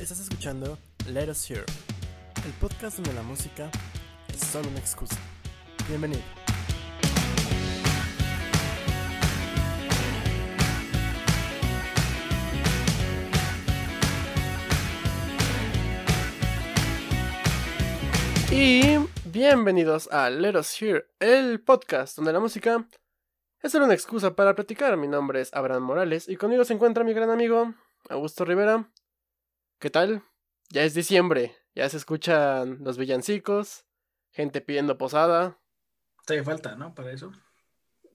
Estás escuchando Let Us Hear, el podcast donde la música es solo una excusa. Bienvenido. Y bienvenidos a Let Us Hear, el podcast donde la música es solo una excusa para platicar. Mi nombre es Abraham Morales y conmigo se encuentra mi gran amigo Augusto Rivera. ¿Qué tal? Ya es diciembre, ya se escuchan los villancicos, gente pidiendo posada. Todavía falta, ¿no? Para eso.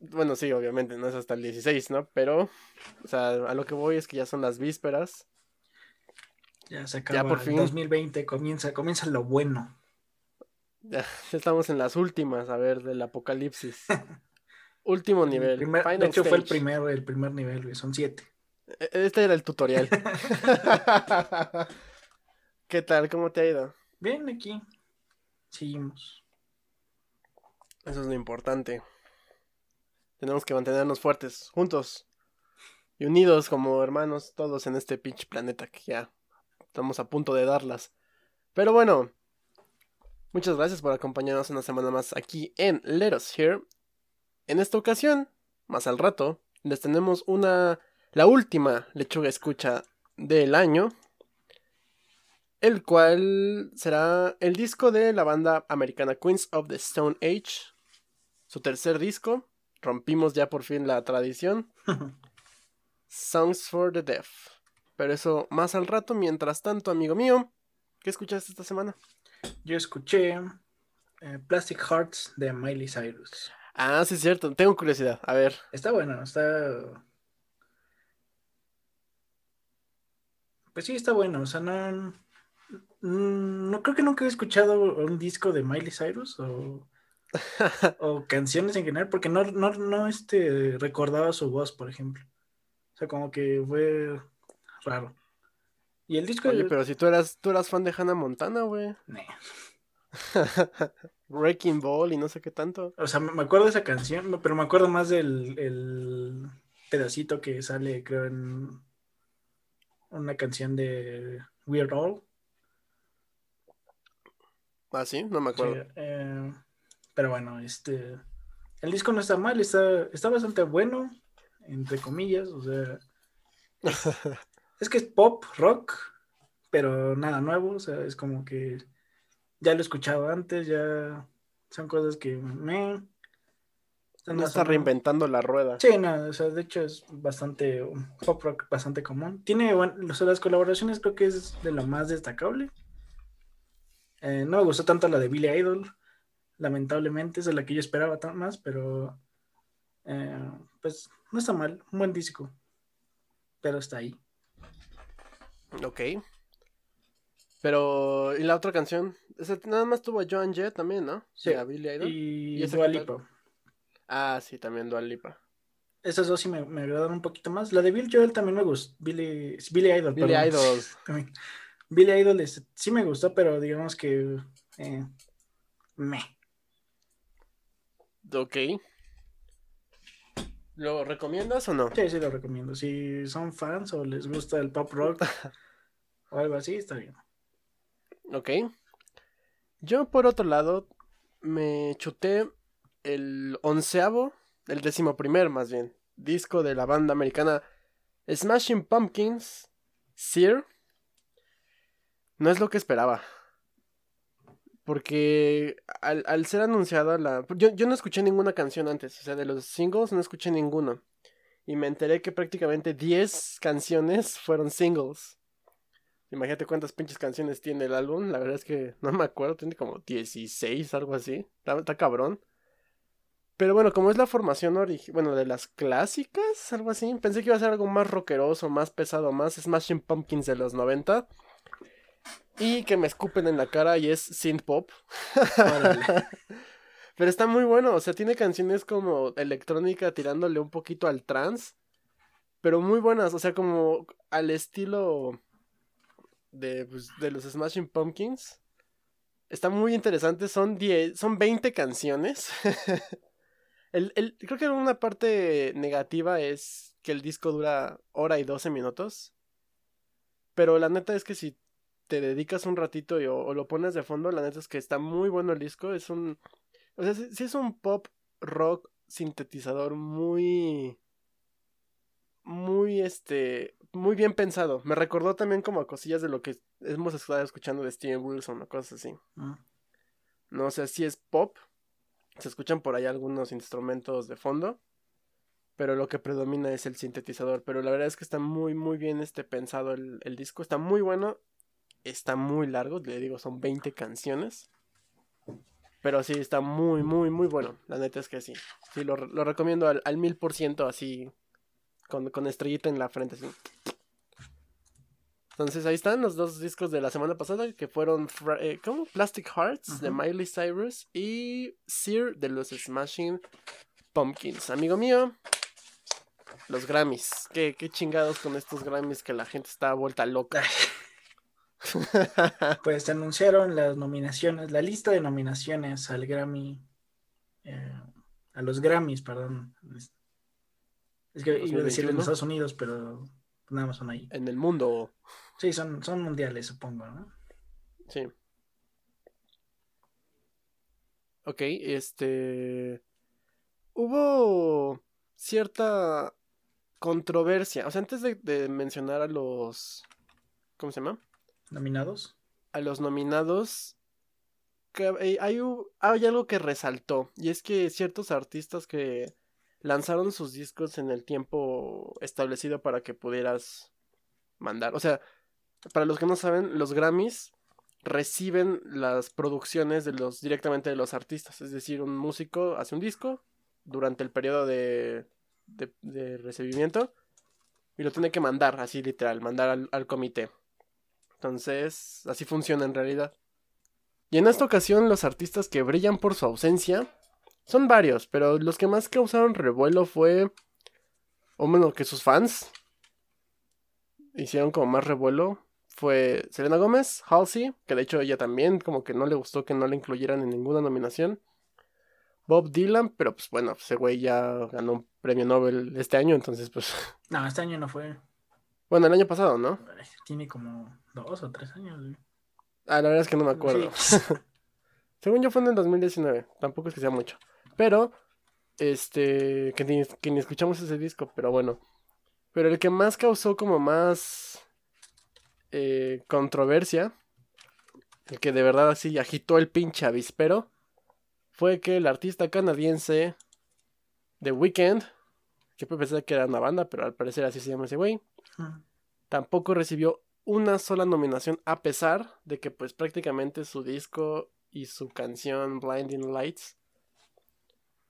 Bueno, sí, obviamente, no es hasta el 16, ¿no? Pero, o sea, a lo que voy es que ya son las vísperas. Ya se acaba por fin. 2020, comienza, comienza lo bueno. Ya, estamos en las últimas, a ver, del apocalipsis. Último nivel. de hecho, fue el primero, el primer nivel, son siete. E-, este era el tutorial. ¿Qué tal? ¿Cómo te ha ido? Bien, aquí. Seguimos. Eso es lo importante. Tenemos que mantenernos fuertes, juntos y unidos como hermanos, todos en este pinche planeta que ya estamos a punto de darlas. Pero bueno, muchas gracias por acompañarnos una semana más aquí en Let Us Here. En esta ocasión, más al rato, les tenemos una la última lechuga escucha del año, el cual será el disco de la banda americana Queens of the Stone Age, su tercer disco, rompimos ya por fin la tradición, Songs for the Deaf. Pero eso más al rato, mientras tanto, amigo mío, ¿qué escuchaste esta semana? Yo escuché eh, Plastic Hearts de Miley Cyrus. Ah, sí es cierto, tengo curiosidad, a ver. Está bueno, está Pues sí, está bueno. O sea, no. No creo que nunca he escuchado un disco de Miley Cyrus o, o canciones en general, porque no, no, no este, recordaba su voz, por ejemplo. O sea, como que fue raro. Y el disco. Oye, pero si tú eras, tú eras fan de Hannah Montana, güey. Breaking Ball y no sé qué tanto. O sea, me acuerdo de esa canción, pero me acuerdo más del el pedacito que sale, creo, en una canción de Weird All. Ah, sí, no me acuerdo. Eh, pero bueno, este. El disco no está mal, está, está bastante bueno, entre comillas, o sea. Es, que es pop, rock, pero nada nuevo, o sea, es como que ya lo he escuchado antes, ya son cosas que me, no está reinventando la rueda. Sí, no, o sea, de hecho es bastante pop rock bastante común. Tiene, bueno, las colaboraciones creo que es de lo más destacable. Eh, no me gustó tanto la de Billy Idol, lamentablemente, es de la que yo esperaba más, pero eh, pues no está mal, un buen disco, pero está ahí. Ok. Pero, ¿y la otra canción? nada más tuvo a Joan Jett también, ¿no? Sí, a Billy Idol. Y, y Dua Ah, sí, también Dual Lipa. Esas dos sí me, me agradaron un poquito más. La de Bill Joel también me gustó. Billy, Billy Idol. Billy Idol. Billy Idol sí me gustó, pero digamos que. Eh, me. Ok. ¿Lo recomiendas o no? Sí, sí, lo recomiendo. Si son fans o les gusta el pop rock o algo así, está bien. Ok. Yo, por otro lado, me chuté el onceavo, el décimo primer más bien, disco de la banda americana Smashing Pumpkins, Sear. No es lo que esperaba. Porque al, ser anunciada la... Yo, yo, no escuché ninguna canción antes, o sea, de los singles no escuché ninguno. Y me enteré que prácticamente 10 canciones fueron singles. Imagínate cuántas pinches canciones tiene el álbum. La verdad es que no me acuerdo, tiene como 16, algo así. está cabrón. Pero bueno, como es la formación bueno, de las clásicas, algo así, pensé que iba a ser algo más rockeroso, más pesado, más Smashing Pumpkins de los 90. Y que me escupen en la cara y es synth pop. Pero está muy bueno, o sea, tiene canciones como electrónica tirándole un poquito al trance, pero muy buenas, o sea, como al estilo de, pues, de los Smashing Pumpkins. Está muy interesante, son, 10, son 20 canciones. El, el, creo que una parte negativa es que el disco dura hora y 12 minutos. Pero la neta es que si te dedicas un ratito y, o, o lo pones de fondo, la neta es que está muy bueno el disco. Es un. O sea, sí, sí es un pop rock sintetizador muy. Muy este. Muy bien pensado. Me recordó también como a cosillas de lo que hemos estado escuchando de Steven Wilson o cosas así. Mm. No sé si es pop. Se escuchan por ahí algunos instrumentos de fondo. Pero lo que predomina es el sintetizador. Pero la verdad es que está muy, muy bien este pensado el, el disco. Está muy bueno. Está muy largo. Le digo, son 20 canciones. Pero sí, está muy, muy, muy bueno. La neta es que sí. Sí, lo, lo recomiendo al, mil por ciento así. Con, con estrellita en la frente. Así. Entonces ahí están los dos discos de la semana pasada que fueron eh, ¿cómo? Plastic Hearts de. Miley Cyrus y Sear de los Smashing Pumpkins. Amigo mío, los Grammys. ¿Qué, qué chingados con estos Grammys que la gente está vuelta loca. Pues se anunciaron las nominaciones, la lista de nominaciones al Grammy, eh, a los Grammys, perdón. Es, que iba a decir en 2021. Estados Unidos, pero nada más son ahí. en el mundo. Sí, son, son mundiales, supongo, ¿no? Sí. Ok, este... Hubo cierta controversia. O sea, antes de, de mencionar a los... ¿Cómo se llama? Nominados. A los nominados. hay, hay hay algo que resaltó. Y es que ciertos artistas que lanzaron sus discos en el tiempo establecido para que pudieras mandar. O sea, para los que no saben, los Grammys reciben las producciones directamente de los artistas. Es decir, un músico hace un disco durante el periodo de, de, recibimiento y lo tiene que mandar, así literal, mandar al comité. Entonces, así funciona en realidad. Y en esta ocasión, los artistas que brillan por su ausencia son varios, pero los que más causaron revuelo fue. O menos que sus fans hicieron como más revuelo. Fue Selena Gómez, Halsey, que de hecho ella también, como que no le gustó que no la incluyeran en ninguna nominación. Bob Dylan, pero pues bueno, ese güey ya ganó un premio Nobel este año, entonces pues. No, este año no fue. Bueno, el año pasado, ¿no? Tiene como dos o tres años. güey. Ah, la verdad es que no me acuerdo. Sí. Según yo fue en el 2019, tampoco es que sea mucho. Pero, este, que ni, que ni escuchamos ese disco, pero bueno. Pero el que más causó como más eh, controversia, el que de verdad así agitó el pinche avispero, fue que el artista canadiense The Weeknd, que pensé que era una banda, pero al parecer así se llama ese güey, Mm. tampoco recibió una sola nominación a pesar de que pues prácticamente su disco y su canción Blinding Lights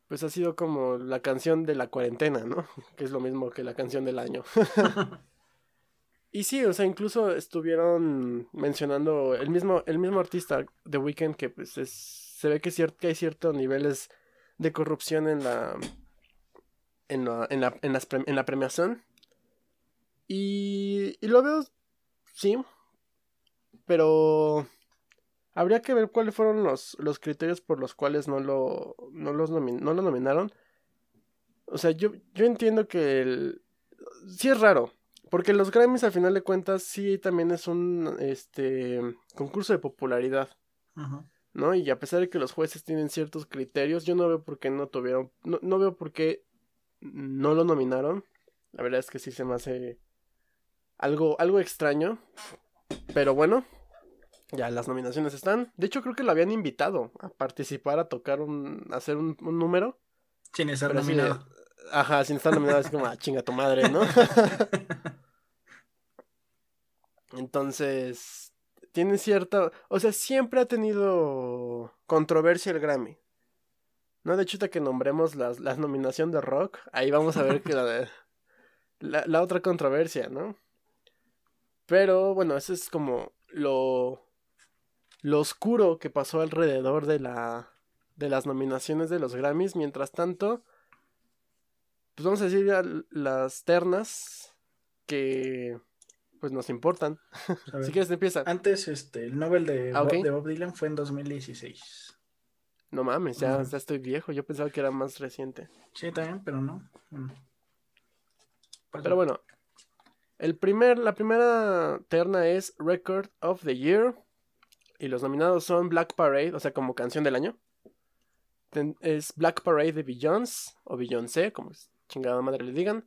pues ha sido como la canción de la cuarentena, ¿no? Que es lo mismo que la canción del año. y sí, o sea, incluso estuvieron mencionando el mismo el mismo artista The Weeknd que pues es se ve que, que hay ciertos niveles de corrupción en la en la, en la, en las pre- en la premiación y, lo veo, sí, pero habría que ver cuáles fueron los, los criterios por los cuales no lo, no los no lo nominaron. O sea, yo, yo entiendo que el... sí es raro, porque los Grammys al final de cuentas sí también es un este concurso de popularidad, Ujú. ¿no? Y a pesar de que los jueces tienen ciertos criterios, yo no veo por qué no tuvieron, no, no veo por qué no lo nominaron. La verdad es que sí se me hace algo, algo extraño. Pero bueno, ya las nominaciones están. De hecho, creo que lo habían invitado a participar, a tocar un, a hacer un, un número. Sin estar así nominado. ajá, sin estar nominado, así como, ah, chinga tu madre, ¿no? Entonces, tiene cierta, o sea, siempre ha tenido controversia el Grammy. No, de hecho, ahorita que nombremos las, las nominación de rock, ahí vamos a ver que la, de- la, la otra controversia, ¿no? Pero bueno, eso es como lo, lo oscuro que pasó alrededor de la de las nominaciones de los Grammys. Mientras tanto, pues vamos a decir ya las ternas que pues nos importan. Ver. Si quieres empieza. Antes, este, el Nobel de, Ah, Bob, de Bob Dylan fue en 2016. No mames, ya, estoy viejo. Yo pensaba que era más reciente. Sí, también, pero no. Pues Pero bueno, El primer, la primera terna es Record of the Year. Y los nominados son Black Parade, o sea, como canción del año. Ten- es Black Parade de Beyoncé, o Beyoncé, como chingada madre le digan.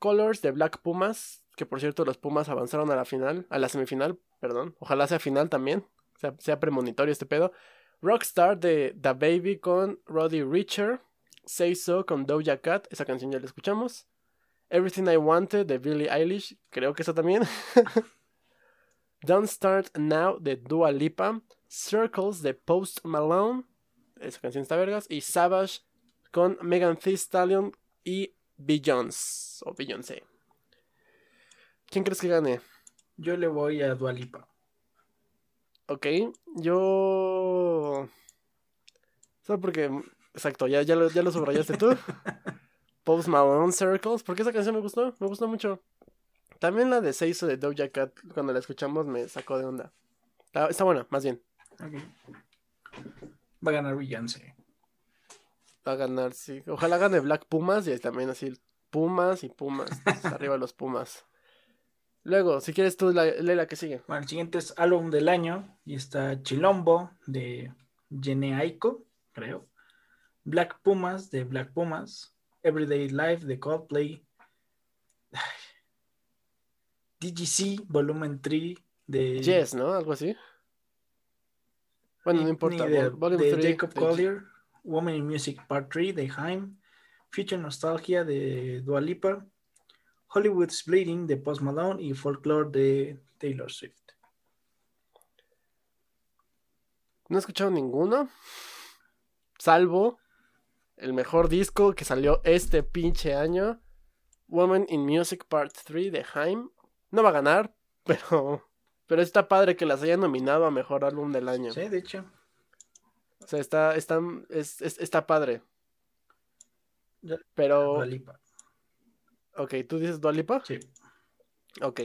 Colors de Black Pumas, que por cierto los Pumas avanzaron a la final, a la semifinal, perdón. Ojalá sea final también, sea, sea premonitorio este pedo. Rockstar de The Baby con Roddy Richer. Say So con Doja Cat, esa canción ya la escuchamos. Everything I Wanted de Billie Eilish, creo que eso también. Don't Start Now de Dua Lipa. Circles de Post Malone, esa canción está vergas. Y Savage con Megan Thee Stallion y Beyoncé, o Beyoncé. ¿Quién crees que gane? Yo le voy a Dualipa. Ok, yo... Solo porque... Exacto, ya, ya, lo, ya lo subrayaste tú. Post Malone Circles, porque esa canción me gustó, me gustó mucho. También la de Seiso de Doja Cat, cuando la escuchamos me sacó de onda. Está, está buena, más bien. Ok. Va a ganar Beyoncé. Va a ganar, sí. Ojalá gane Black Pumas y también así Pumas y Pumas. Arriba los Pumas. Luego, si quieres tú, la, lee la que sigue. Bueno, el siguiente es álbum del año y está Chilombo de Jene Aiko, creo. Black Pumas de Black Pumas. Everyday Life de Coldplay. Ay. DGC Volumen 3 de, Yes, ¿no? Algo así. Bueno, no importa. idea, Vol- de 3 Jacob de- Collier. Woman in Music Part 3 de Haim. Future Nostalgia de Dua Lipa. Hollywood's Bleeding de Post Malone y Folklore de Taylor Swift. No he escuchado ninguno. Salvo el mejor disco que salió este pinche año. Woman in Music Part 3 de Haim. No va a ganar, pero. Pero está padre que las hayan nominado a mejor álbum del año. Sí, de hecho. O sea, está, está, es- es- está padre. Pero. Ok, ¿tú dices Dua Lipa? Sí. Ok.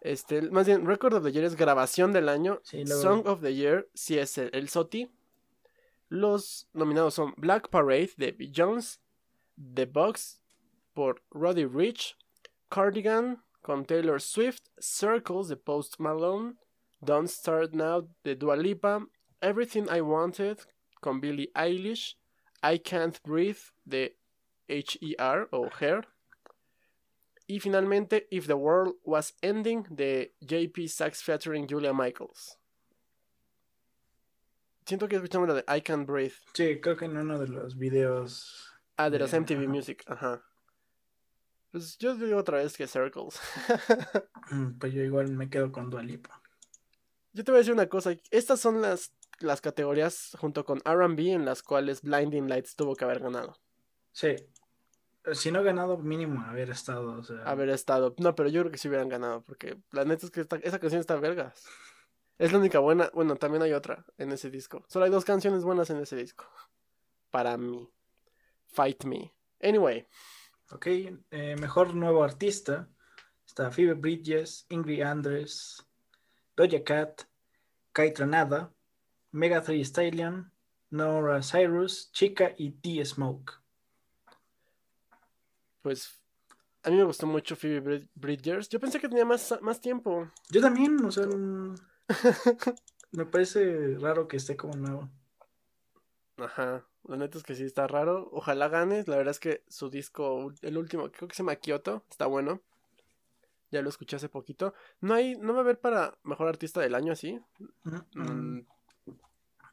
Este, más bien, Record of the Year es grabación del año. Sí, luego- Song of the Year, sí es el, el SOTI. Los nominados son Black Parade de Beyoncé, The Box por Roddy Rich, Cardigan con Taylor Swift, Circles de Post Malone, Don't Start Now de Dua Lipa, Everything I Wanted con Billie Eilish, I Can't Breathe de H.E.R. o Her, y finalmente If the World Was Ending de JP Sachs featuring Julia Michaels. Siento que escuchamos la de I Can't Breathe. Sí, creo que en uno de los videos. Ah, de los De- MTV ajá. Music, ajá. Pues yo digo otra vez que Circles. mm, Pues yo igual me quedo con Dua Lipa. yo te voy a decir una cosa. Estas son las, las categorías junto con RB en las cuales Blinding Lights tuvo que haber ganado. Sí. Si no ganado, mínimo haber estado. O sea, Haber estado. No, pero yo creo que sí hubieran ganado. Porque la neta es que esta- esa canción está vergas. Es la única buena. Bueno, también hay otra en ese disco. Solo hay dos canciones buenas en ese disco. Para mí. Fight Me. Anyway. Ok, eh, mejor nuevo artista. Está Phoebe Bridges, Ingrid Andress, Doja Cat, Kai Tranada, Mega Thee Stallion, Nora Cyrus, Chica y D-Smoke. Pues a mí me gustó mucho Phoebe Brid- Bridgers. Yo pensé que tenía más, más tiempo. Yo también, o sea, mm, me parece raro que esté como nuevo. Ajá. La neta es que sí está raro. Ojalá gane. La verdad es que su disco, el último, creo que se llama Kyoto, está bueno. Ya lo escuché hace poquito. No hay, no va a haber para mejor artista del año así. Mm, Mm, mm,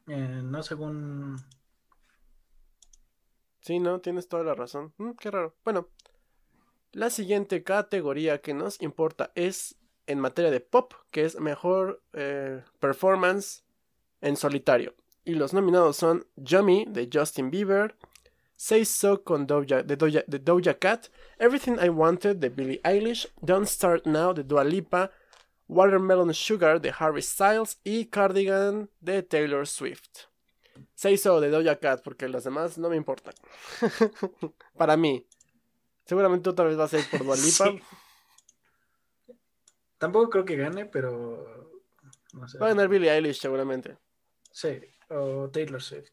eh, no según... Sí, no, tienes toda la razón. Mm, qué raro. Bueno, la siguiente categoría que nos importa es en materia de pop, que es mejor eh, performance en solitario. Y los nominados son Yummy de Justin Bieber, Say So con Doja, de, Doja, de Doja Cat, Everything I Wanted de Billie Eilish, Don't Start Now de Dua Lipa, Watermelon Sugar de Harry Styles y Cardigan de Taylor Swift. Say So de Doja Cat, porque los demás no me importan. Para mí. Seguramente otra vez va a ser por Dua Lipa. Sí. Tampoco creo que gane, pero... No sé. Va a ganar Billie Eilish seguramente. Sí, o Taylor Swift.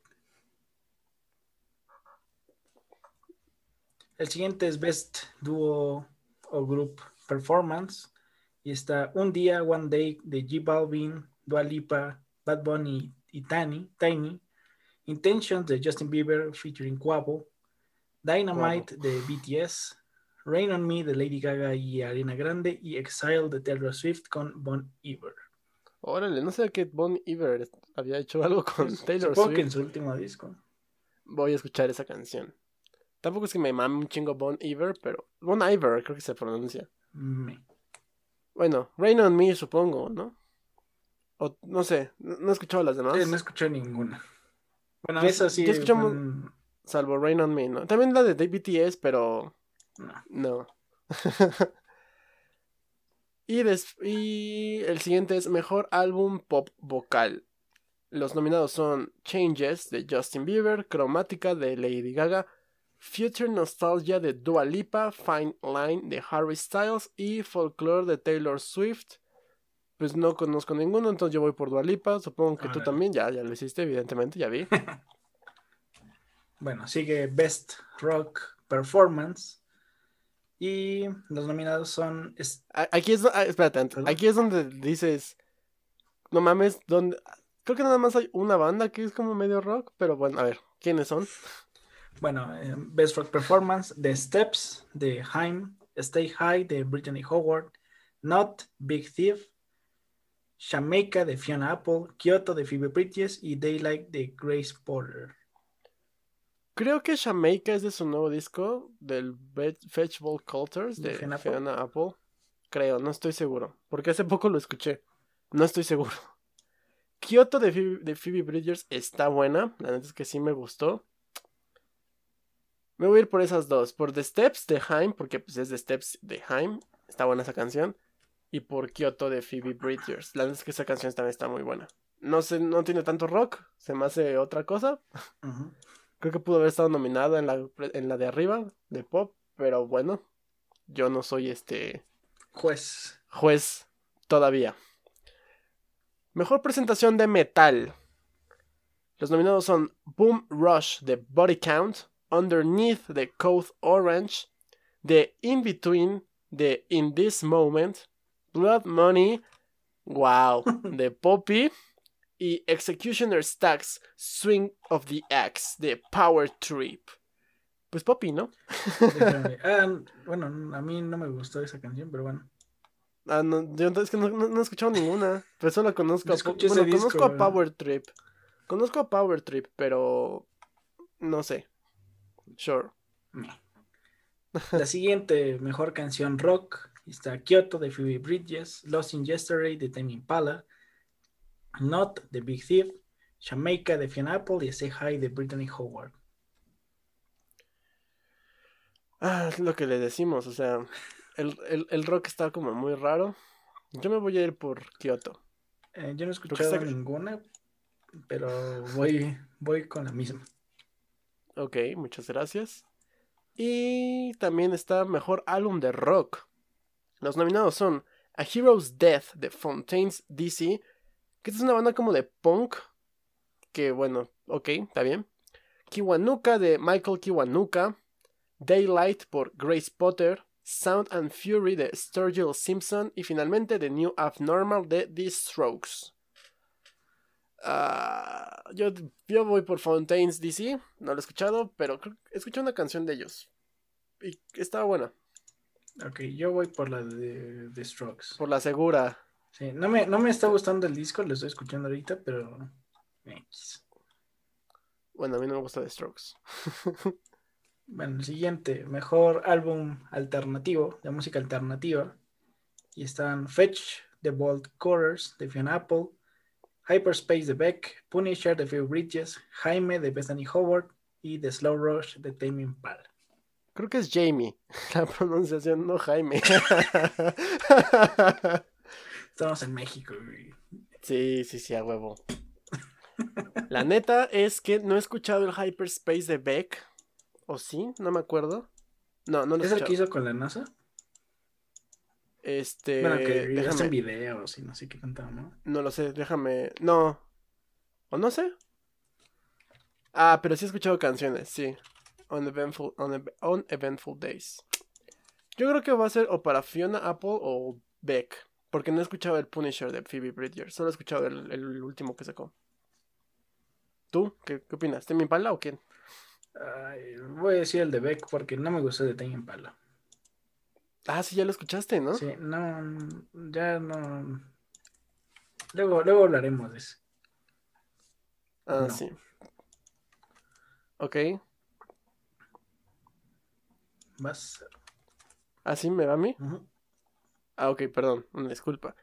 El siguiente es Best Duo o Group Performance. Y está Un Día, One Day de G Balvin, Dua Lipa, Bad Bunny y Tiny. Tiny. Intentions de Justin Bieber featuring Quavo. Dynamite de BTS. Rain on Me de Lady Gaga y Arena Grande. Y Exile de Taylor Swift con Bon Iver. Órale, no sé que Bon Iver había hecho algo con Taylor Supongo que Swift. en su último disco. Voy a escuchar esa canción. Tampoco es que me mame un chingo Bon Iver, pero. Bon Iver, creo que se pronuncia. Me. Bueno, Rain on Me, supongo, ¿no? O no sé, no no he escuchado las demás. Sí, no escuché ninguna. Bueno, esa sí. yo Salvo Rain on Me, ¿no? También la de BTS, pero. no. No. y, des- y el siguiente es Mejor Álbum Pop Vocal. Los nominados son Changes de Justin Bieber, Cromática de Lady Gaga, Future Nostalgia de Dua Lipa, Fine Line de Harry Styles y Folklore de Taylor Swift. Pues no conozco ninguno, entonces yo voy por Dua Lipa. Supongo que tú también, ya, ya lo hiciste, evidentemente, ya vi. Bueno, sigue Best Rock Performance. Y los nominados son. Aquí es, ah, espérate, aquí es donde dices, no mames, donde, creo que nada más hay una banda que es como medio rock, pero bueno, a ver, ¿quiénes son? Bueno, eh, Best Rock Performance: The Steps de Haim, Stay High de Brittany Howard, Not, Big Thief, Jamaica de Fiona Apple, Kyoto de Phoebe Bridges y Daylight de Grace Porter. Creo que Jamaica es de su nuevo disco, del Fetchable Cultures ¿De de Fiona Fiona Apple? Apple. Creo, no estoy seguro, porque hace poco lo escuché, no estoy seguro. Kyoto de Phoebe, de Phoebe Bridgers está buena, la neta es que sí me gustó. Me voy a ir por esas dos, por The Steps de Haim, porque pues es The Steps de Haim, está buena esa canción, y por Kyoto de Phoebe Bridgers. La neta es que esa canción también está muy buena. No sé, no tiene tanto rock, se me hace otra cosa. Creo que pudo haber estado nominada en la, en la de arriba, de pop, pero bueno, yo no soy este Juez. juez todavía. Mejor presentación de metal. Los nominados son Boom Rush de Body Count, Underneath de Code Orange, The In Between de In This Moment, Blood Money, wow, de Poppy y Executioner Stacks Swing of the Axe de Power Trip. Pues Poppy, ¿no? Ah, bueno, a mí no me gustó esa canción, pero bueno. Ah, no, yo es que no, no- no he escuchado ninguna. Pero solo conozco, a, bueno, conozco disco, a. Power Trip. Conozco a Power Trip, pero no sé. Sure. La siguiente mejor canción rock está Kyoto de Phoebe Bridges, Lost in Yesterday de Tame Impala, Not de Big Thief, Jamaica de Fiona Apple y Say Hi de Brittany Howard. Ah, es lo que le decimos, o sea, el, el, el rock está como muy raro. Yo me voy a ir por Kyoto. Eh, yo no he escuchado está- ninguna, pero voy, voy con la misma. Ok, muchas gracias. Y también está mejor álbum de rock. Los nominados son A Hero's Death de Fontaines DC, que es una banda como de punk, que bueno, ok, está bien. Kiwanuka de Michael Kiwanuka, Daylight por Grace Potter, Sound and Fury de Sturgill Simpson y finalmente The New Abnormal de The Strokes. Ah, yo, yo voy por Fontaines DC, no lo he escuchado, pero escuché una canción de ellos y estaba buena, Ok, yo voy por la de, de Strokes. por la segura. Sí, no, me, no me está gustando el disco, lo estoy escuchando ahorita, pero... X. Bueno, a mí no me gusta The Strokes. Bueno, el siguiente, mejor álbum alternativo, de música alternativa. Y están Fetch, The Bold Quarters, de Fiona Apple, Hyperspace, de Beck, Punisher, de Phoebe Bridges, Jaime, de Bethany Howard, y The Slow Rush, de Tame Impala. Creo que es Jamie, la pronunciación, no Jaime. Estamos en México, güey. sí, sí, sí, a huevo. La neta es que no he escuchado el Hyperspace de Beck. ¿O sí? No me acuerdo. No, no lo he ¿Es el escuchado. que hizo con la NASA? Este. bueno, que déjame. videos y no sé qué cantaba, ¿no? No lo sé, déjame. No. O no sé. Ah, pero sí he escuchado canciones, sí. On Eventful, on, Ev- on eventful Days. Yo creo que va a ser o para Fiona Apple o Beck. Porque no he escuchado el Punisher de Phoebe Bridger. Solo he escuchado el, el último que sacó. ¿Tú? ¿Qué, qué opinas? ¿Temi Impala o quién? Ay, voy a decir el de Beck porque no me gustó de Tame Impala. Ah, sí, ya lo escuchaste, ¿no? Sí, no, ya no. Luego, luego hablaremos de eso. Ah, No. sí. Ok. Vas. ¿Ah, sí? ¿Me va a mí? Ah, ok, perdón, una disculpa.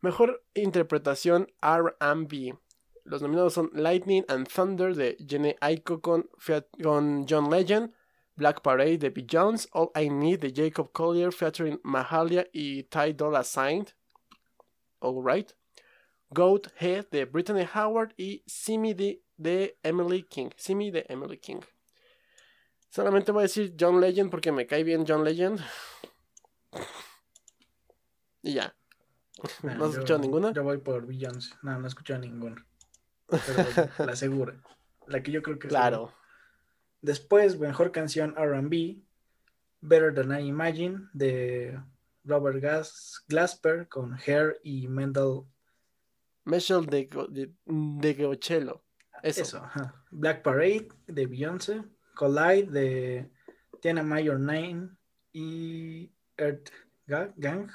Mejor interpretación RB. Los nominados son Lightning and Thunder de Jenny Aiko con, Fiat- con John Legend, Black Parade de B. Jones, All I Need de Jacob Collier featuring Mahalia y Ty Dolla Sign. Alright. Goat Head de Brittany Howard y Simi de, de Emily King. Simi de Emily King. Solamente voy a decir John Legend porque me cae bien John Legend. Y ya. ¿No has yo- escuchado ninguna? Yo voy por Beyoncé. No, no he escuchado ninguna. Pero la segura. La que yo creo que Claro. Después, mejor canción RB, Better Than I Imagine, de Robert Gas Glasper con Hair y Mendel. Michelle de, de, de. Eso. Eso, ajá. Black Parade de Beyoncé, Collide de Tiana Mayor 9 y Earth Ga- Gang,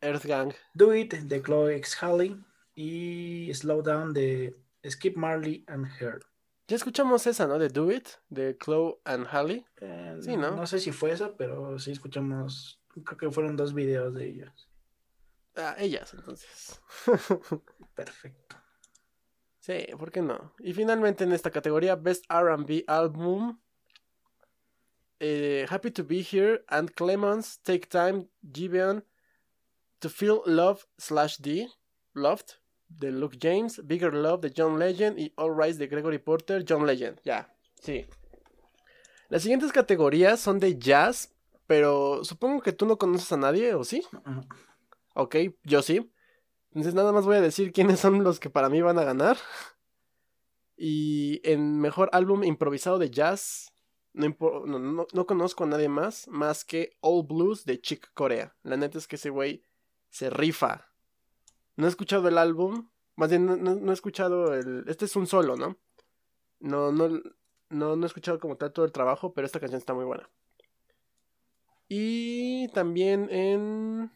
Earth Gang. Do It de Chloe X Halley y Slow Down de Skip Marley and Her. Ya escuchamos esa, ¿no? De Do It, de Chloe and Halle. Eh, Sí, ¿no? No sé si fue esa, pero sí escuchamos, creo que fueron dos videos de ellos. Ah, ellas, entonces. Perfecto. sí, ¿por qué no? Y finalmente en esta categoría, Best RB Album. Eh, Happy to be here and Clemens, Take Time, Gibeon, To Feel Love slash D, Loved, de Luke James, Bigger Love de John Legend y All Rise de Gregory Porter, John Legend. Ya, sí. Las siguientes categorías son de jazz, pero supongo que tú no conoces a nadie, ¿o sí? Ok, yo sí. Entonces nada más voy a decir quiénes son los que para mí van a ganar. Y en mejor álbum improvisado de jazz, no, no, no- no conozco a nadie más, más que All Blues de Chick Corea. La neta es que ese güey se rifa. No he escuchado el álbum, más bien no, he escuchado el... Este es un solo. No, no, no, no he escuchado como tal todo el trabajo, pero esta canción está muy buena. Y también en...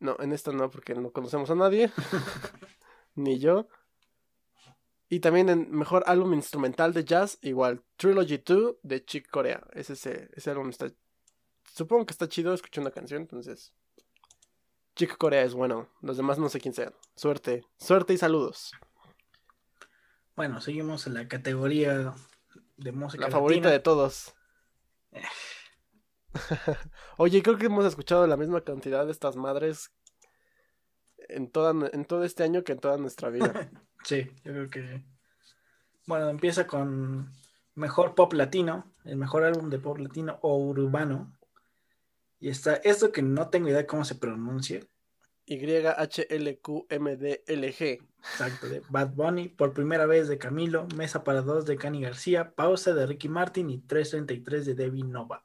No, en esta no, porque no conocemos a nadie. Ni yo. Y también en mejor álbum instrumental de jazz, igual, Trilogy 2 de Chick Corea. Ese, ese, ese álbum está. Supongo que está chido, escuché una canción, entonces. Chick Corea es bueno. Los demás no sé quién sean. Suerte. Suerte y saludos. Bueno, seguimos en la categoría de música. La favorita de todos. Oye, creo que hemos escuchado la misma cantidad de estas madres en, toda, en todo este año que en toda nuestra vida. Sí, yo creo que. Bueno, empieza con mejor pop latino, el mejor álbum de pop latino o urbano. Y está esto que no tengo idea cómo se pronuncia. YHLQMDLG. Exacto, de Bad Bunny, por primera vez de Camilo, Mesa para dos de Cani García, Pausa de Ricky Martin y 333 de Debbie Nova.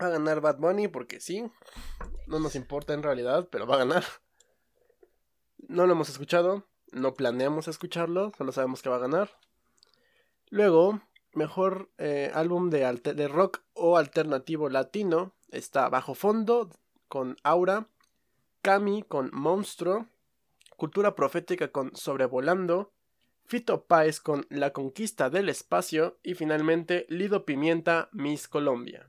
Va a ganar Bad Bunny porque sí. No nos importa en realidad, pero va a ganar. No lo hemos escuchado. No planeamos escucharlo. Solo sabemos que va a ganar. Luego, mejor eh, álbum de, rock o alternativo latino. Está Bajo Fondo con Aura. Cami con Monstruo. Cultura Profética con Sobrevolando. Fito Páez con La Conquista del Espacio. Y finalmente Lido Pimienta, Miss Colombia.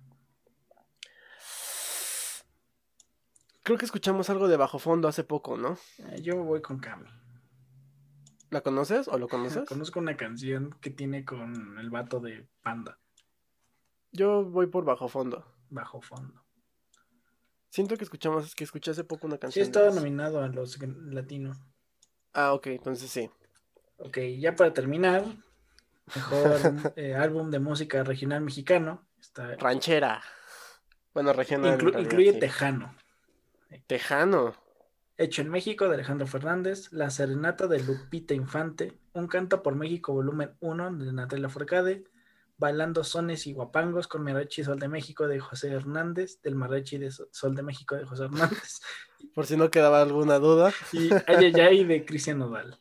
Creo que escuchamos algo de bajo fondo hace poco, ¿no? Eh, Yo voy con Cami. ¿La conoces o lo conoces? Conozco una canción que tiene con el vato de Panda, Yo voy por bajo fondo. bajo fondo. Siento que escuchamos, que escuché hace poco una Sí, canción. estaba de esas. nominado a los latinos. Ah, ok, entonces sí. Ok, ya para terminar, mejor eh, álbum de música regional mexicano. Está, Ranchera. Bueno, regional. inclu- incluye sí. Tejano. Tejano. Hecho en México de Alejandro Fernández, La Serenata de Lupita Infante, Un Canto por México volumen 1 de Natalia Forcade, Bailando Sones y Guapangos con Mariachi Sol de México de José Hernández, del Mariachi de Sol de México de José Hernández. Por si no quedaba alguna duda. Y Ayayay de Cristian Nodal.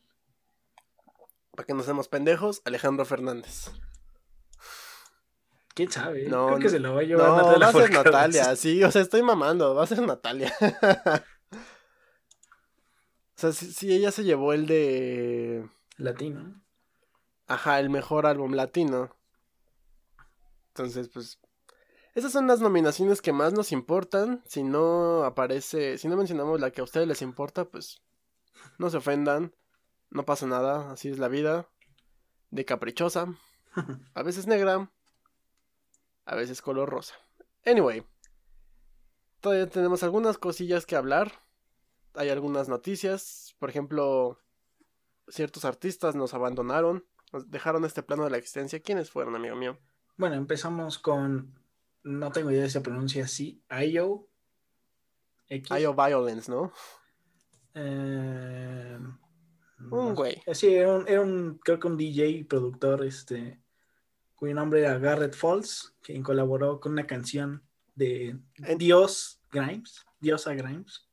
Para que no seamos pendejos, Alejandro Fernández. ¿Quién sabe? No, Creo que se lo va a llevar No, Natalia va a ser. Natalia, sí, o sea, estoy mamando, va a ser Natalia. O sea, sí, sí, ella se llevó el de... Latino. Ajá, el mejor álbum latino. Entonces, pues... Esas son las nominaciones que más nos importan. Si no aparece, si no mencionamos la que a ustedes les importa, pues no se ofendan. No pasa nada, así es la vida. De caprichosa. A veces negra. A veces color rosa. Anyway. Todavía tenemos algunas cosillas que hablar. Hay algunas noticias. Por ejemplo, ciertos artistas nos abandonaron. Nos dejaron este plano de la existencia. ¿Quiénes fueron, amigo mío? Bueno, empezamos con. No tengo idea si se pronuncia así. IO. X. IO Violence, ¿no? Eh, Un no güey. sé. Sí, era un, era un- creo que un DJ y productor, este, cuyo nombre era Garrett Falls, quien colaboró con una canción de En- Dios Grimes, Diosa Grimes.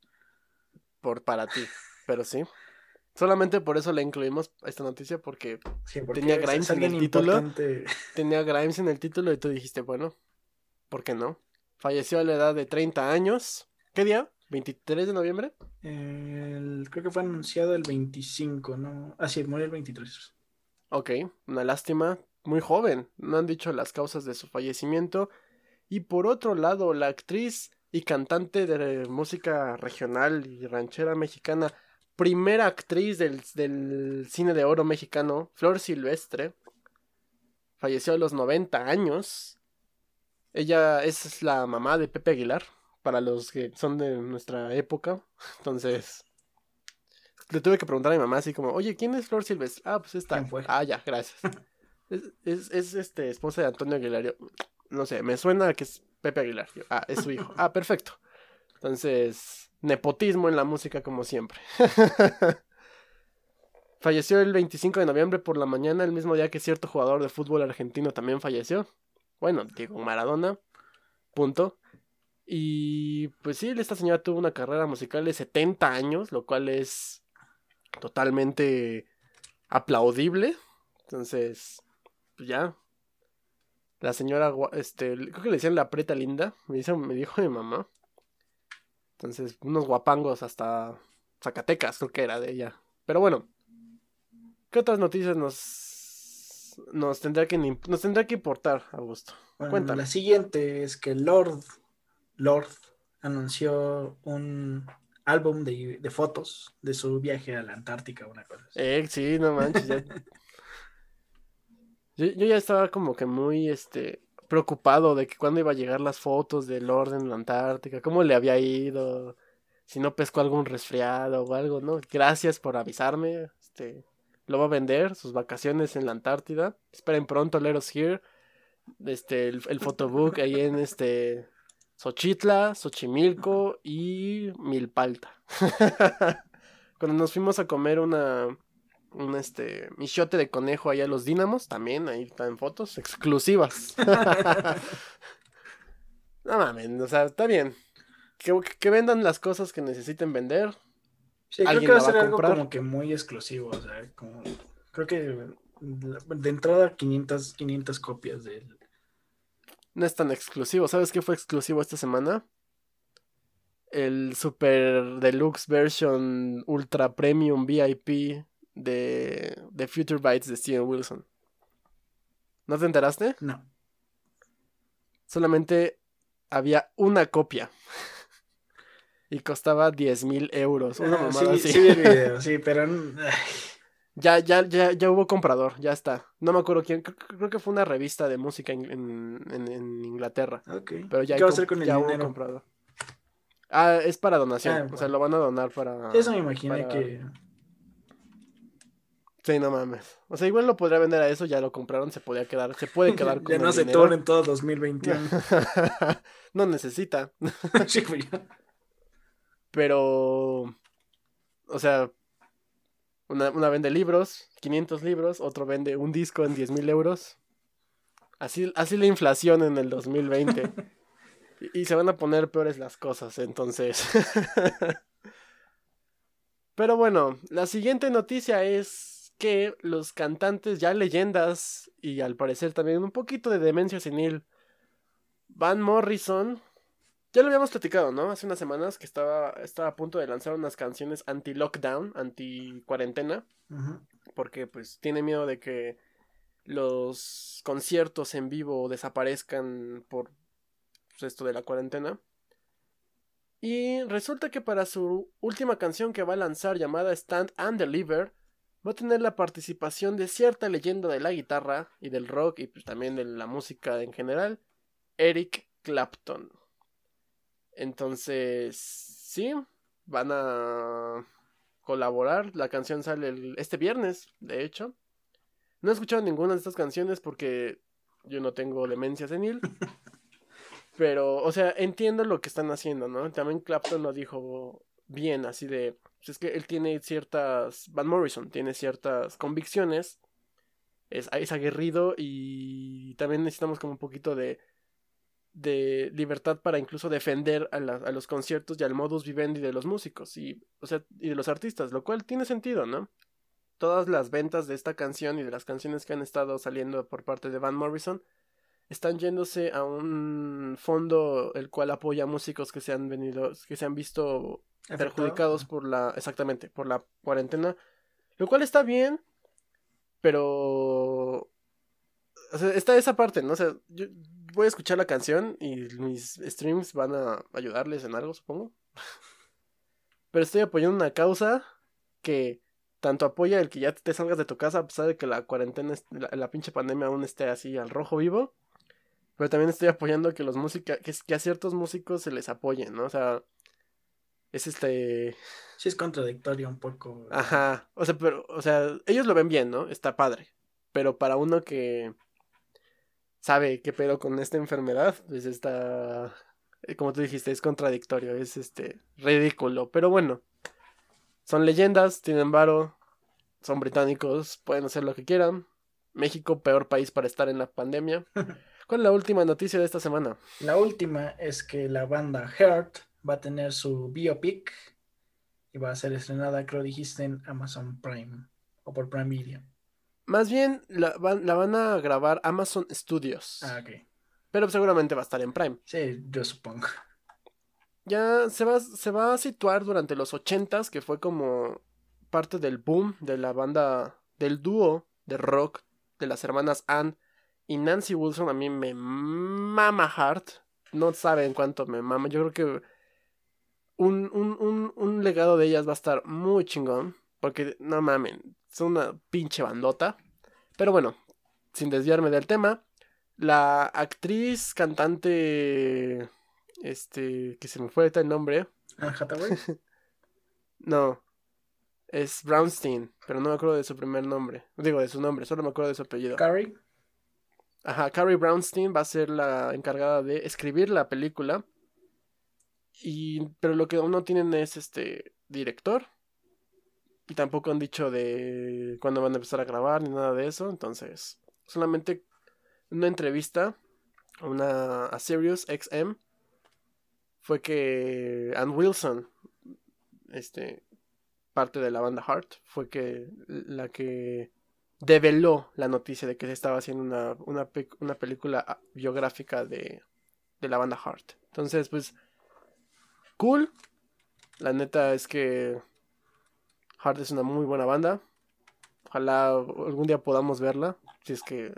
Por para ti. Pero sí. Solamente por eso le incluimos esta noticia. Porque Sí, porque Tenía es- Grimes es en el título. tenía Grimes en el título. Y tú dijiste, bueno, ¿por qué no? Falleció a la edad de 30 años. ¿Qué día? ¿23 de noviembre? El- creo que fue anunciado el 25, ¿no? Ah, sí, murió el 23. Ok, una lástima. Muy joven. No han dicho las causas de su fallecimiento. Y por otro lado, la actriz y cantante de música regional y ranchera mexicana, primera actriz del, del cine de oro mexicano, Flor Silvestre, falleció a los 90 años. Ella es la mamá de Pepe Aguilar, para los que son de nuestra época. Entonces, le tuve que preguntar a mi mamá así como, oye, ¿quién es Flor Silvestre? Ah, pues esta. ¿Quién fue? Ah, ya, gracias. es, es, es, este esposa de Antonio Aguilar. No sé, me suena que es Pepe Aguilar. Yo, ah, es su hijo. Ah, perfecto. Entonces, nepotismo en la música como siempre. falleció el 25 de noviembre por la mañana, el mismo día que cierto jugador de fútbol argentino también falleció. Bueno, Diego Maradona. Punto. Y pues sí, esta señora tuvo una carrera musical de 70 años, lo cual es totalmente aplaudible. Entonces, pues ya. La señora, este, creo que le decían la preta linda, me, dice, me dijo mi mamá. Entonces, unos guapangos hasta Zacatecas, creo que era de ella. Pero bueno, ¿qué otras noticias nos, nos, tendrá, que, nos tendrá que importar, Augusto? Bueno, Cuéntame. la siguiente es que Lord, Lord anunció un álbum de, de fotos de su viaje a la Antártica, una cosa así. Eh, sí, no manches. ya- Yo, ya estaba como que muy este preocupado de que cuándo iba a llegar las fotos del orden en la Antártica, cómo le había ido, si no pescó algún resfriado o algo, ¿no? Gracias por avisarme. Este, lo va a vender, sus vacaciones en la Antártida. Esperen pronto, Let Here. Este, el, el photobook ahí en este Xochitla, Xochimilco y Milpalta. Cuando nos fuimos a comer una, un este michote de conejo allá a los Dínamos, también ahí están fotos exclusivas. no mames, o sea, está bien. Que, que vendan las cosas que necesiten vender. Sí, creo ¿Alguien que va a ser algo como que muy exclusivo, o sea, como, creo que de entrada 500, 500 copias de él. No es tan exclusivo. ¿Sabes qué fue exclusivo esta semana? El Super Deluxe Version Ultra Premium VIP de, de Future Bites de Steven Wilson. ¿No te enteraste? No. Solamente había una copia. y costaba 10 mil euros. Una Ah, mamada sí, así. sí vi el video, sí, pero Ya, ya, ya, ya hubo comprador, ya está. No me acuerdo quién, creo, que fue una revista de música en, en- en- Inglaterra. ok. Pero ya, ¿Qué va a hacer con el dinero? comprador. Ah, es para donación. Ah, O sea, lo van a donar para. Eso me imaginé para- que Sí, no mames. O sea, igual lo podría vender a eso, ya lo compraron, se podía quedar, se puede quedar con ya no se turnen todo 2021. no necesita. Pero. O sea. Una, una vende libros, 500 libros, otro vende un disco en 10 mil euros. Así, así la inflación en el 2020. y, y se van a poner peores las cosas, entonces. Pero bueno, la siguiente noticia es que los cantantes ya leyendas y al parecer también un poquito de demencia senil, Van Morrison, ya lo habíamos platicado, ¿no? Hace unas semanas que estaba, estaba a punto de lanzar unas canciones anti-lockdown, anti-cuarentena, porque pues tiene miedo de que los conciertos en vivo desaparezcan por pues, esto de la cuarentena. Y resulta que para su última canción que va a lanzar llamada Stand and Deliver, va a tener la participación de cierta leyenda de la guitarra y del rock y pues también de la música en general, Eric Clapton. Entonces, sí, van a colaborar. La canción sale el- este viernes, de hecho. No he escuchado ninguna de estas canciones porque yo no tengo demencia senil. Pero, o sea, entiendo lo que están haciendo, ¿no? También Clapton lo dijo bien, así de. Pues es que él tiene ciertas. Van Morrison tiene ciertas convicciones. Es, es aguerrido y también necesitamos como un poquito de. de libertad para incluso defender a, la- a los conciertos y al modus vivendi de los músicos y, o sea, y de los artistas, lo cual tiene sentido, ¿no? Todas las ventas de esta canción y de las canciones que han estado saliendo por parte de Van Morrison están yéndose a un fondo el cual apoya a músicos que se han venido, que se han visto Perjudicados por la, exactamente, por la cuarentena, lo cual está bien, pero, o sea, está esa parte, ¿no? O sea, yo voy a escuchar la canción y mis streams van a ayudarles en algo, supongo, pero estoy apoyando una causa que tanto apoya el que ya te salgas de tu casa a pesar de que la cuarentena, la pinche pandemia aún esté así al rojo vivo. Pero también estoy apoyando que los música, que, que a ciertos músicos se les apoyen, ¿no? O sea, es este, Sí, es contradictorio un poco. ajá, o sea, pero, o sea, ellos lo ven bien, ¿no? Está padre. Pero para uno que sabe qué pedo con esta enfermedad, pues está, eh, como tú dijiste, es contradictorio, es este, ridículo. Pero bueno, son leyendas, tienen varo, son británicos, pueden hacer lo que quieran. México, peor país para estar en la pandemia. ¿Cuál es la última noticia de esta semana? La última es que la banda Heart va a tener su biopic y va a ser estrenada, creo dijiste, en Amazon Prime o por Prime Video. Más bien, la, van- la van a grabar Amazon Studios. Ah, ok. Pero seguramente va a estar en Prime. Sí, yo supongo. Ya se va, se va a situar durante los ochentas, que fue como parte del boom de la banda, del dúo de rock de las hermanas Ann y Nancy Wilson. A mí me mama Heart. No saben cuánto me mama. Yo creo que un, un, un, un legado de ellas va a estar muy chingón. Porque, no mamen, son una pinche bandota. Pero bueno, sin desviarme del tema, la actriz, cantante, este, que se me fue el nombre, Hathaway. no, es Brownstein, pero no me acuerdo de su primer nombre, digo de su nombre, solo me acuerdo de su apellido. Carrie. Ajá, Carrie Brownstein va a ser la encargada de escribir la película. Y pero lo que aún no tienen es este director. Y tampoco han dicho de cuándo van a empezar a grabar ni nada de eso, entonces solamente una entrevista a una a Sirius XM fue que Ann Wilson este parte de la banda Heart fue que la que develó la noticia de que se estaba haciendo una, una, una película ah, biográfica de, de la banda Heart. Entonces, pues, cool. La neta es que Heart es una muy buena banda. Ojalá algún día podamos verla. Si es que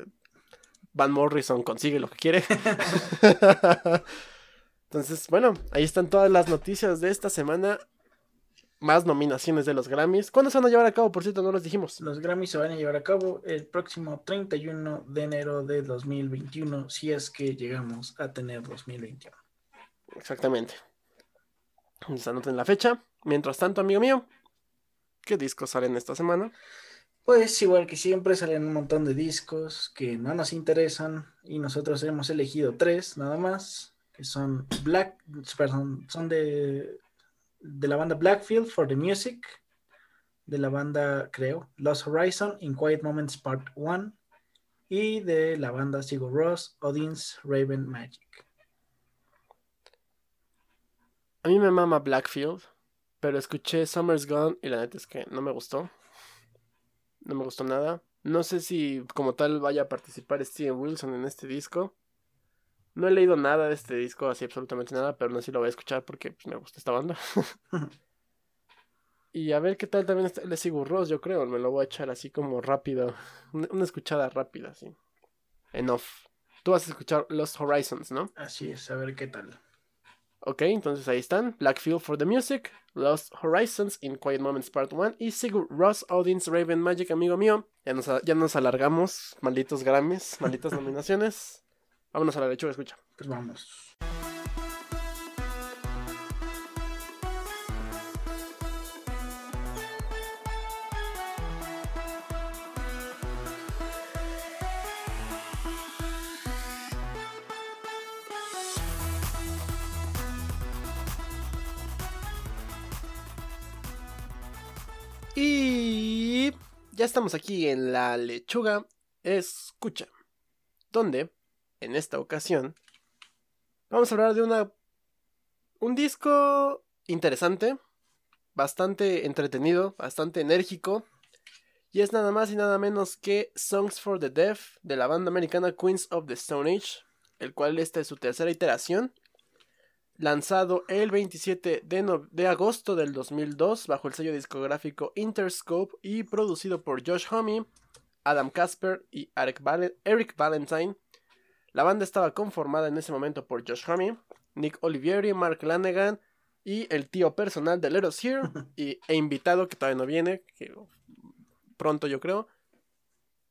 Van Morrison consigue lo que quiere. Entonces, bueno, ahí están todas las noticias de esta semana. Más nominaciones de los Grammys. ¿Cuándo se van a llevar a cabo? Por cierto, no los dijimos. Los Grammys se van a llevar a cabo el próximo 31 de enero de 2021, si es que llegamos a tener 2021. Exactamente. Entonces anoten la fecha. Mientras tanto, amigo mío, ¿qué discos salen esta semana? Pues igual que siempre salen un montón de discos que no nos interesan y nosotros hemos elegido tres nada más, que son Black, son de, de la banda Blackfield for the Music, de la banda, creo, Lost Horizon, In Quiet Moments Part 1 y de la banda Sigur Ross, Odin's Raven Magic. A mí me mama Blackfield, pero escuché Summer's Gone y la neta es que no me gustó. No me gustó nada. No sé si como tal vaya a participar Steven Wilson en este disco. No he leído nada de este disco, así absolutamente nada, pero no sé si lo voy a escuchar porque pues, me gusta esta banda. y a ver qué tal también está el Sigur Ross, yo creo. Me lo voy a echar así como rápido. Una escuchada rápida, así. Enough. Tú vas a escuchar Lost Horizons, ¿no? Así es, a ver qué tal. Ok, entonces ahí están. Blackfield for the Music, Lost Horizons in Quiet Moments Part 1 y Sigur Ross Odin's Raven Magic, amigo mío. Ya nos, ya nos alargamos, malditos Grammys, malditas nominaciones. Vámonos a la lechuga, escucha. Pues. Ya estamos aquí en la lechuga. Escucha. Donde, en esta ocasión, vamos a hablar de una. Un disco interesante, bastante entretenido, bastante enérgico. Y es nada más y nada menos que Songs for the Deaf de la banda americana Queens of the Stone Age, el cual esta es su tercera iteración lanzado el 27 de, de, agosto del 2002 bajo el sello discográfico Interscope y producido por Josh Homme, Adam Casper y Eric, Eric Valentine. La banda estaba conformada en ese momento por Josh Homme, Nick Olivieri, Mark Lanegan y el tío personal de Let Us Here y, e invitado que todavía no viene, que pronto yo creo,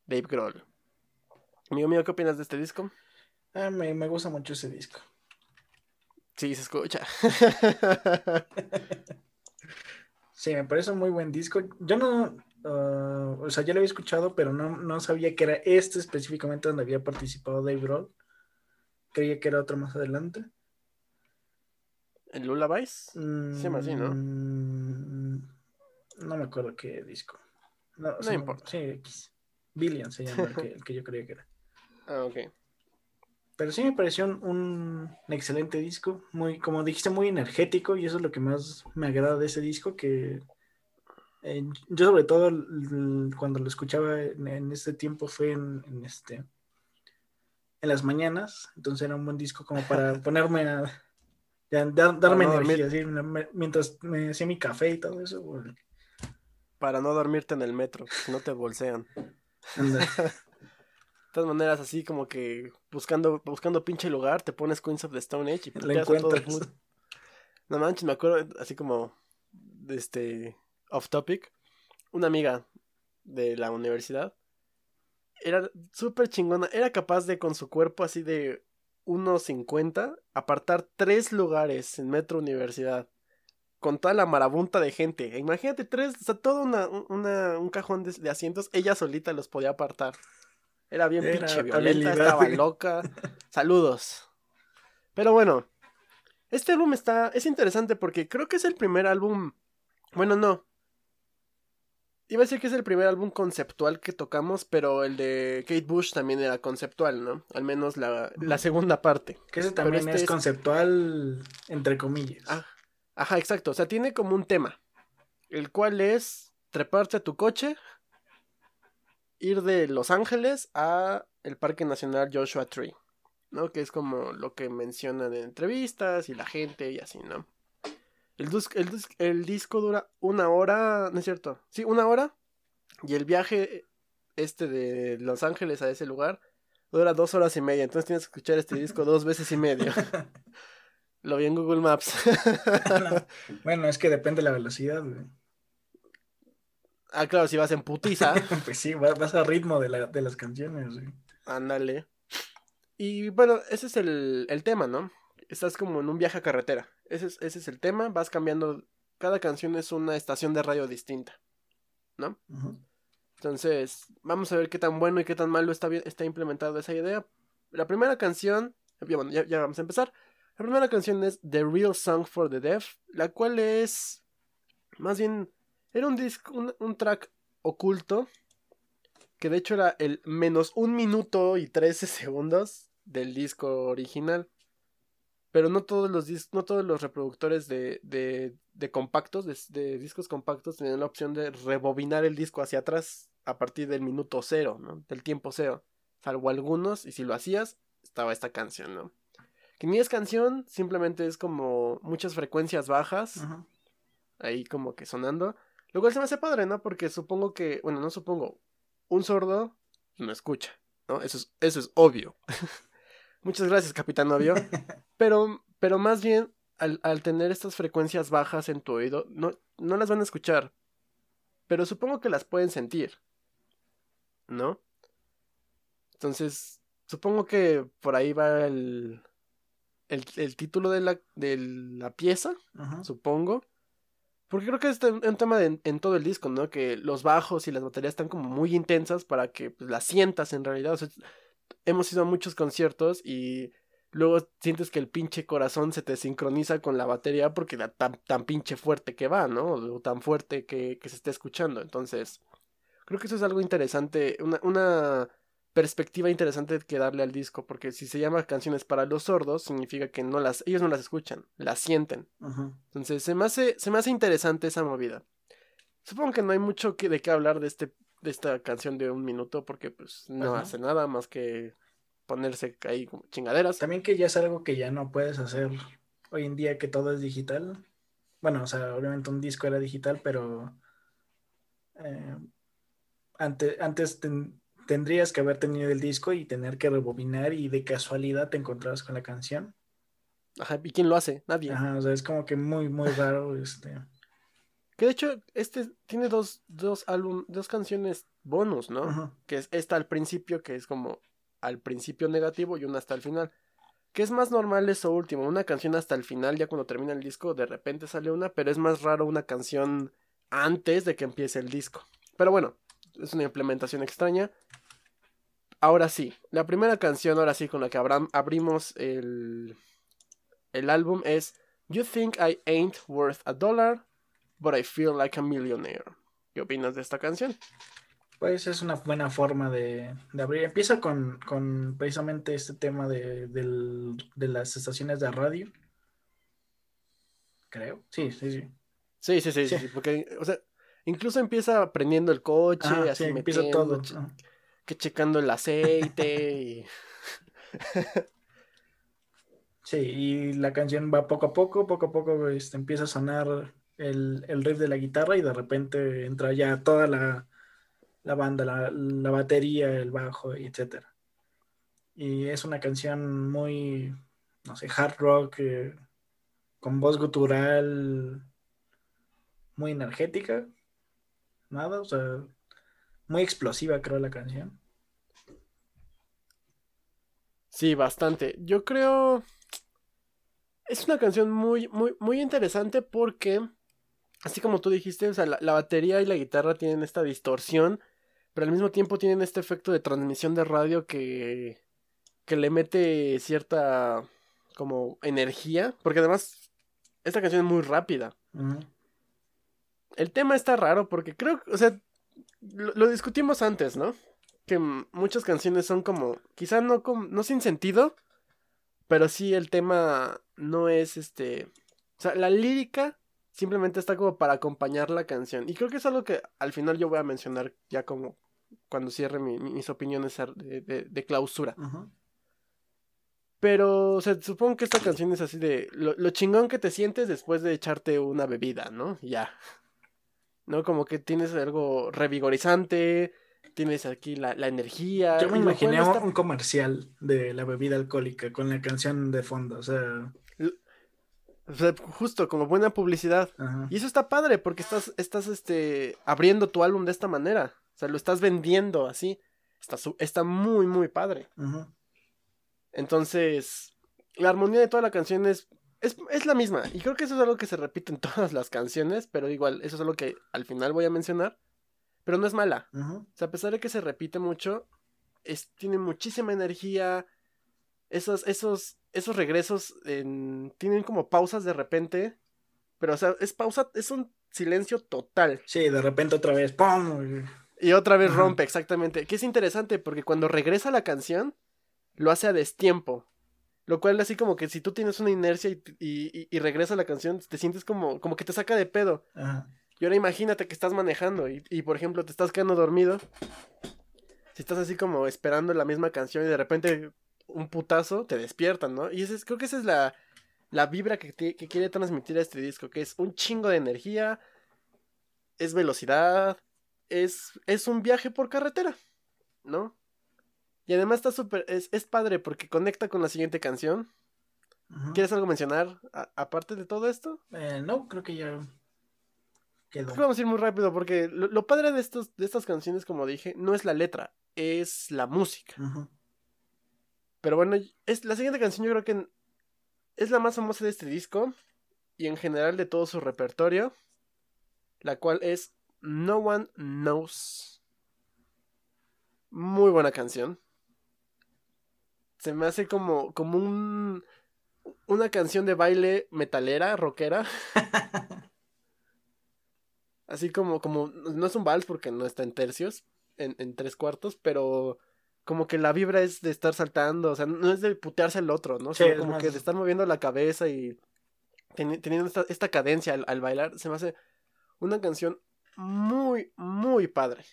Dave Grohl. Amigo mío, ¿qué opinas de este disco? Ah, me, me gusta mucho ese disco. Sí, se escucha. sí, me parece un muy buen disco. Yo no, uh, o sea, ya lo había escuchado, pero no, no, sabía que era este específicamente donde había participado Dave Grohl. Creía que era otro más adelante. ¿El Lullabies? Mm, se llama así, ¿no? No me acuerdo qué disco. No, no importa. Sí, X. Billion se llama el que, el que yo creía que era. Ah, ok. Pero sí me pareció un, excelente disco, muy, como dijiste, muy energético y eso es lo que más me agrada de ese disco, que eh, yo sobre todo cuando lo escuchaba en, este tiempo fue en, este en las mañanas, entonces era un buen disco como para ponerme a darme energía, mientras me hacía mi café y todo eso. Para no dormirte en el metro, no te bolsean. De todas maneras, así como que buscando, buscando pinche lugar, te pones Queens of the Stone Age y te encuentras. Todo No manches, me acuerdo, así como, este, off topic, una amiga de la universidad era súper chingona, era capaz de con su cuerpo así de 1.50 apartar tres lugares en Metro Universidad con toda la marabunta de gente. Imagínate tres, o sea, todo una, un cajón de asientos, ella solita los podía apartar. Era bien pinche violenta, estaba loca. Saludos. Pero bueno, este álbum está. Es interesante porque creo que es el primer álbum. Bueno, no. Iba a decir que es el primer álbum conceptual que tocamos, pero el de Kate Bush también era conceptual, ¿no? Al menos la, segunda parte. Que ese también este es, conceptual, entre comillas. Ah, ajá, exacto. O sea, tiene como un tema. El cual es treparte a tu coche, ir de Los Ángeles a el Parque Nacional Joshua Tree, ¿no? Que es como lo que mencionan en entrevistas y la gente y así, ¿no? El, el, disco dura una hora, ¿no es cierto? Sí, una hora. Y el viaje este de Los Ángeles a ese lugar dura dos horas y media. Entonces tienes que escuchar este disco dos veces y medio. Lo vi en Google Maps. bueno, es que depende de la velocidad, güey. Ah, claro, si vas en putiza. pues sí, vas a ritmo de, las canciones. Ándale. Y bueno, ese es el, tema, ¿no? Estás como en un viaje a carretera. Ese es, ese es el tema. Vas cambiando. Cada canción es una estación de radio distinta. ¿No? Entonces, vamos a ver qué tan bueno y qué tan malo está, está implementado esa idea. La primera canción. Bueno, ya, ya vamos a empezar. La primera canción es The Real Song for the Deaf. La cual es. Más bien era un disco, un, track oculto que de hecho era el menos un minuto y 13 segundos del disco original. Pero no todos los no todos los reproductores de, de, de compactos, de, de, discos compactos, tenían la opción de rebobinar el disco hacia atrás a partir del minuto cero, ¿no? Del tiempo cero. Salvo algunos, y si lo hacías, estaba esta canción, ¿no? Que ni es canción, simplemente es como muchas frecuencias bajas. Ahí como que sonando. Lo cual se me hace padre, ¿no? Porque supongo que, bueno, no supongo, un sordo no escucha, ¿no? Eso es, eso es obvio. Muchas gracias, capitán obvio. Pero, pero más bien, al, al, tener estas frecuencias bajas en tu oído, no, no las van a escuchar. Pero supongo que las pueden sentir. ¿No? Entonces, supongo que por ahí va el, el, el título de la, de la pieza, Ajá. supongo. Porque creo que es un tema de, en todo el disco, ¿no? Que los bajos y las baterías están como muy intensas para que pues, las sientas en realidad. O sea, hemos ido a muchos conciertos y luego sientes que el pinche corazón se te sincroniza con la batería porque da tan, pinche fuerte que va, ¿no? O tan fuerte que, que se esté escuchando. Entonces, creo que eso es algo interesante, una, una perspectiva interesante que darle al disco, porque si se llama canciones para los sordos, significa que no las, ellos no las escuchan, las sienten. Entonces se me hace, se me hace interesante esa movida. Supongo que no hay mucho que, de qué hablar de este, de esta canción de un minuto, porque pues no hace nada más que ponerse ahí como chingaderas. También que ya es algo que ya no puedes hacer hoy en día que todo es digital. Bueno, o sea, obviamente un disco era digital, pero eh, ante, antes ten- tendrías que haber tenido el disco y tener que rebobinar y de casualidad te encontrabas con la canción. Ajá, ¿y quién lo hace? Nadie. Ajá, o sea, es como que muy, muy raro. Este. Que de hecho, este tiene dos, dos álbum, dos canciones bonus, ¿no? Ajá. Que es esta al principio, que es como al principio negativo y una hasta el final. Que es más normal eso último, una canción hasta el final, ya cuando termina el disco, de repente sale una, pero es más raro una canción antes de que empiece el disco. Pero bueno, es una implementación extraña. Ahora sí, la primera canción, ahora sí, con la que abram- abrimos el, el álbum es You Think I Ain't Worth a Dollar, but I Feel Like a Millionaire. ¿Qué opinas de esta canción? Pues es una buena forma de, de abrir. Empieza con, con precisamente este tema de, del- de las estaciones de radio. Creo. Sí, sí, sí. Sí, sí, sí, sí, Sí. porque, o sea, incluso empieza prendiendo el coche, Ajá, así sí, empieza todo. Checando el aceite y... Sí, y la canción va poco a poco, poco a poco este, empieza a sonar el, el riff de la guitarra y de repente entra ya toda la, la banda, la, la batería, el bajo, etcétera. Y es una canción muy, no sé, hard rock, eh, con voz gutural, muy energética, nada, o sea, muy explosiva creo la canción. Sí, bastante. Yo creo... Es una canción muy, muy, muy interesante porque, así como tú dijiste, o sea, la, la batería y la guitarra tienen esta distorsión, pero al mismo tiempo tienen este efecto de transmisión de radio que, que le mete cierta como energía, porque además esta canción es muy rápida. El tema está raro porque creo, o sea, lo, lo discutimos antes, ¿no? Que muchas canciones son como, quizá no, no sin sentido, pero sí el tema no es este, o sea, la lírica simplemente está como para acompañar la canción. Y creo que es algo que al final yo voy a mencionar ya como cuando cierre mi- mi- mis opiniones de, de- de clausura. Pero, o sea, supongo que esta canción es así de lo, lo chingón que te sientes después de echarte una bebida, ¿no? Ya. ¿No? Como que tienes algo revigorizante, tienes aquí la, la energía. Yo me imaginé un comercial de la bebida alcohólica con la canción de fondo, o sea, o sea, justo como buena publicidad. ajá. Y eso está padre porque estás, estás este, abriendo tu álbum de esta manera. O sea, lo estás vendiendo así. Está, está muy, muy padre. Ujú. Entonces, la armonía de toda la canción es, es, es la misma. Y creo que eso es algo que se repite en todas las canciones, pero igual, eso es algo que al final voy a mencionar. Pero no es mala. Ujú. O sea, a pesar de que se repite mucho, es, tiene muchísima energía. Esos, esos, esos regresos en- tienen como pausas de repente. Pero, o sea, es pausa, es un silencio total. Sí, de repente otra vez, ¡pum! Y otra vez Ajá. rompe, exactamente. Que es interesante porque cuando regresa la canción, lo hace a destiempo. Lo cual así como que si tú tienes una inercia y, y, y- y regresa la canción, te sientes como, como que te saca de pedo. Ajá. Y ahora imagínate que estás manejando y, y, por ejemplo te estás quedando dormido. Si estás así como esperando la misma canción y de repente un putazo, te despiertan, ¿no? Y ese es- creo que esa es la, la vibra que, te- que quiere transmitir este disco, que es un chingo de energía, es velocidad, es, es un viaje por carretera, ¿no? Y además está súper, es, es padre porque conecta con la siguiente canción. ¿Quieres algo mencionar aparte de todo esto? Eh, no, creo que ya quedó. Vamos a ir muy rápido porque lo, lo padre de, estos, de estas canciones, como dije, no es la letra, es la música. Pero bueno, es, la siguiente canción yo creo que es la más famosa de este disco y en general de todo su repertorio, la cual es No One Knows. Muy buena canción. Se me hace como, como un, una canción de baile metalera, rockera. Así como, como, no es un vals porque no está en tercios, en, en tres cuartos, pero como que la vibra es de estar saltando, o sea, no es de putearse al otro, ¿no? Sí, Sino como más- que de estar moviendo la cabeza y teni- teniendo esta, esta cadencia al, al bailar, se me hace una canción muy, muy padre.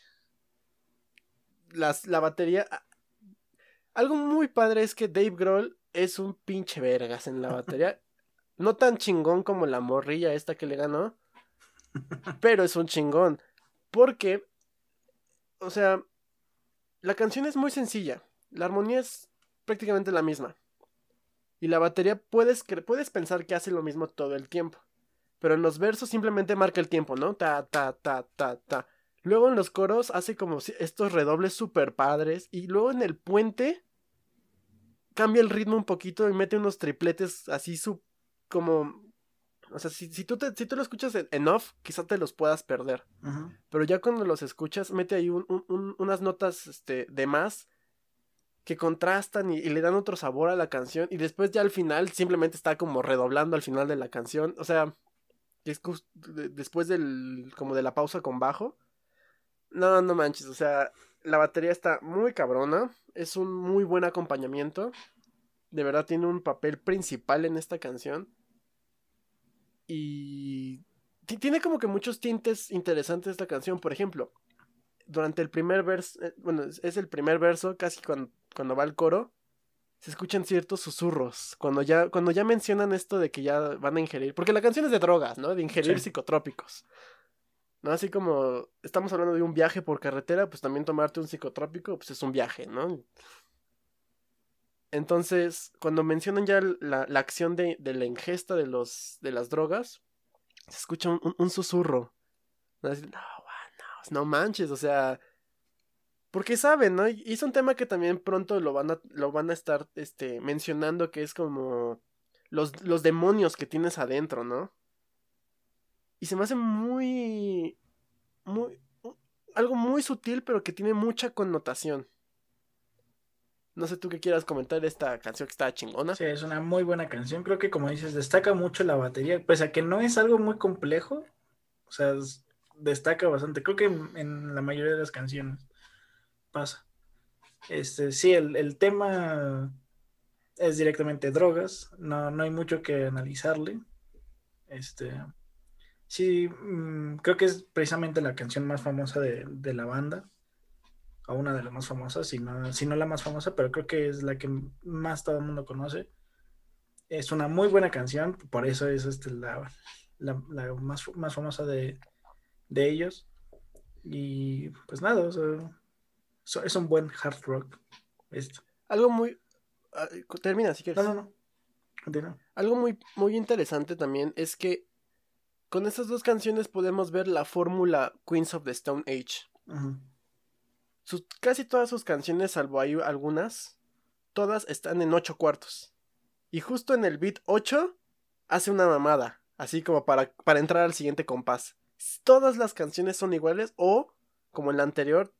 Las, la batería... Algo muy padre es que Dave Grohl es un pinche vergas en la batería. No tan chingón como la morrilla esta que le ganó, pero es un chingón. Porque, o sea, la canción es muy sencilla. La armonía es prácticamente la misma. Y la batería puedes, puedes pensar que hace lo mismo todo el tiempo. Pero en los versos simplemente marca el tiempo, ¿no? Ta, ta, ta, ta, ta. Luego en los coros hace como estos redobles super padres. Y luego en el puente cambia el ritmo un poquito y mete unos tripletes así su como o sea si, si tú te, si tú lo escuchas en, off quizá te los puedas perder. Pero ya cuando los escuchas mete ahí un- un- un- unas notas este de más que contrastan y, y le dan otro sabor a la canción y después ya al final simplemente está como redoblando al final de la canción. O sea después del como de la pausa con bajo. No no manches o sea la batería está muy cabrona es un muy buen acompañamiento. De verdad tiene un papel principal en esta canción y ti- tiene como que muchos tintes interesantes esta canción. Por ejemplo durante el primer verso eh, bueno es, es el primer verso casi cuando, cuando va el coro se escuchan ciertos susurros cuando ya cuando ya mencionan esto de que ya van a ingerir porque la canción es de drogas no de ingerir Sí. psicotrópicos no así como estamos hablando de un viaje por carretera pues también tomarte un psicotrópico pues es un viaje no entonces cuando mencionan ya la, la acción de, de la ingesta de los de las drogas se escucha un, un- susurro no, no manches o sea porque saben, ¿no? Y es un tema que también pronto lo van a, lo van a estar este, mencionando, que es como los, los demonios que tienes adentro, ¿no? Y se me hace muy, muy, algo muy sutil, pero que tiene mucha connotación. No sé tú qué quieras comentar esta canción que está chingona. Sí, es una muy buena canción. Creo que, como dices, destaca mucho la batería, pese a que no es algo muy complejo. O sea, es- destaca bastante. Creo que en, en la mayoría de las canciones pasa. Este, sí, el, el tema es directamente drogas. No, no hay mucho que analizarle. Este, sí, mm, creo que es precisamente la canción más famosa de, de la banda. O una de las más famosas, si no, si no la más famosa, pero creo que es la que más todo el mundo conoce. Es una muy buena canción, por eso es este, la, la- la más, más famosa de, de ellos. Y pues nada, o sea, so- es un buen hard rock. Esto. Algo muy... ah, termina si quieres. No, no, no. Continúa. Algo muy, muy interesante también es que con estas dos canciones podemos ver la fórmula Queens of the Stone Age. Ujú. Casi todas sus canciones, salvo hay algunas, todas están en ocho cuartos. Y justo en el beat 8 hace una mamada, así como para, para entrar al siguiente compás. Todas las canciones son iguales o, como en la anterior,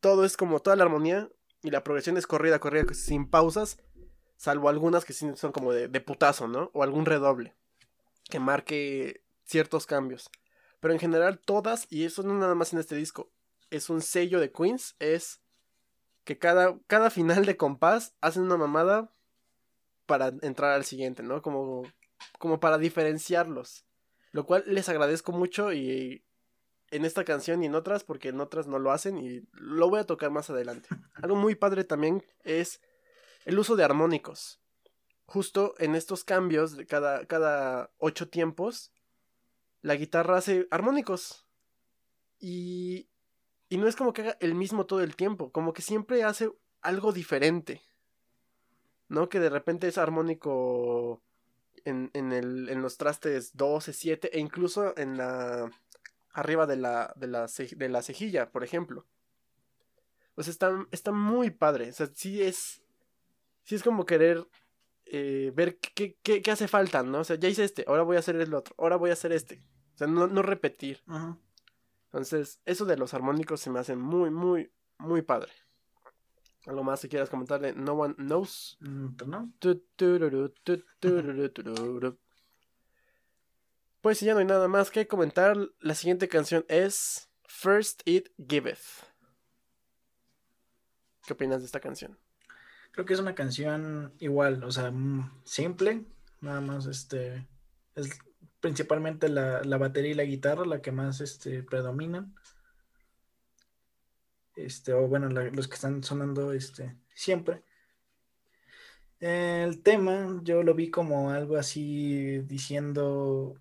todo es como toda la armonía y la progresión es corrida, corrida, sin pausas, salvo algunas que son como de, de putazo, ¿no? O algún redoble que marque ciertos cambios. Pero en general todas, y eso no nada más en este disco, es un sello de Queens, es que cada, cada final de compás hacen una mamada para entrar al siguiente, ¿no? Como, como para diferenciarlos. Lo cual les agradezco mucho y en esta canción y en otras, porque en otras no lo hacen y lo voy a tocar más adelante. Algo muy padre también es el uso de armónicos. Justo en estos cambios de cada, cada ocho tiempos, la guitarra hace armónicos. Y, y no es como que haga el mismo todo el tiempo, como que siempre hace algo diferente. ¿No? Que de repente es armónico en, en, el, en los trastes 12, 7 e incluso en la arriba de la, de la, de la cejilla, por ejemplo. Pues está, está muy padre. O sea, sí es. Sí es como querer eh, ver qué, qué, qué, hace falta, ¿no? O sea, ya hice este, ahora voy a hacer el otro, ahora voy a hacer este. O sea, no, no repetir. Entonces, eso de los armónicos se me hace muy, muy, muy padre. ¿Algo más que quieras comentarle? No One Knows. No. Pues si ya no hay nada más que comentar, la siguiente canción es First It Giveth. ¿Qué opinas de esta canción? Creo que es una canción igual, o sea, simple, nada más este es principalmente la, batería y la guitarra la que más este predominan. Este, o bueno, los que están sonando este siempre. El tema yo lo vi como algo así diciendo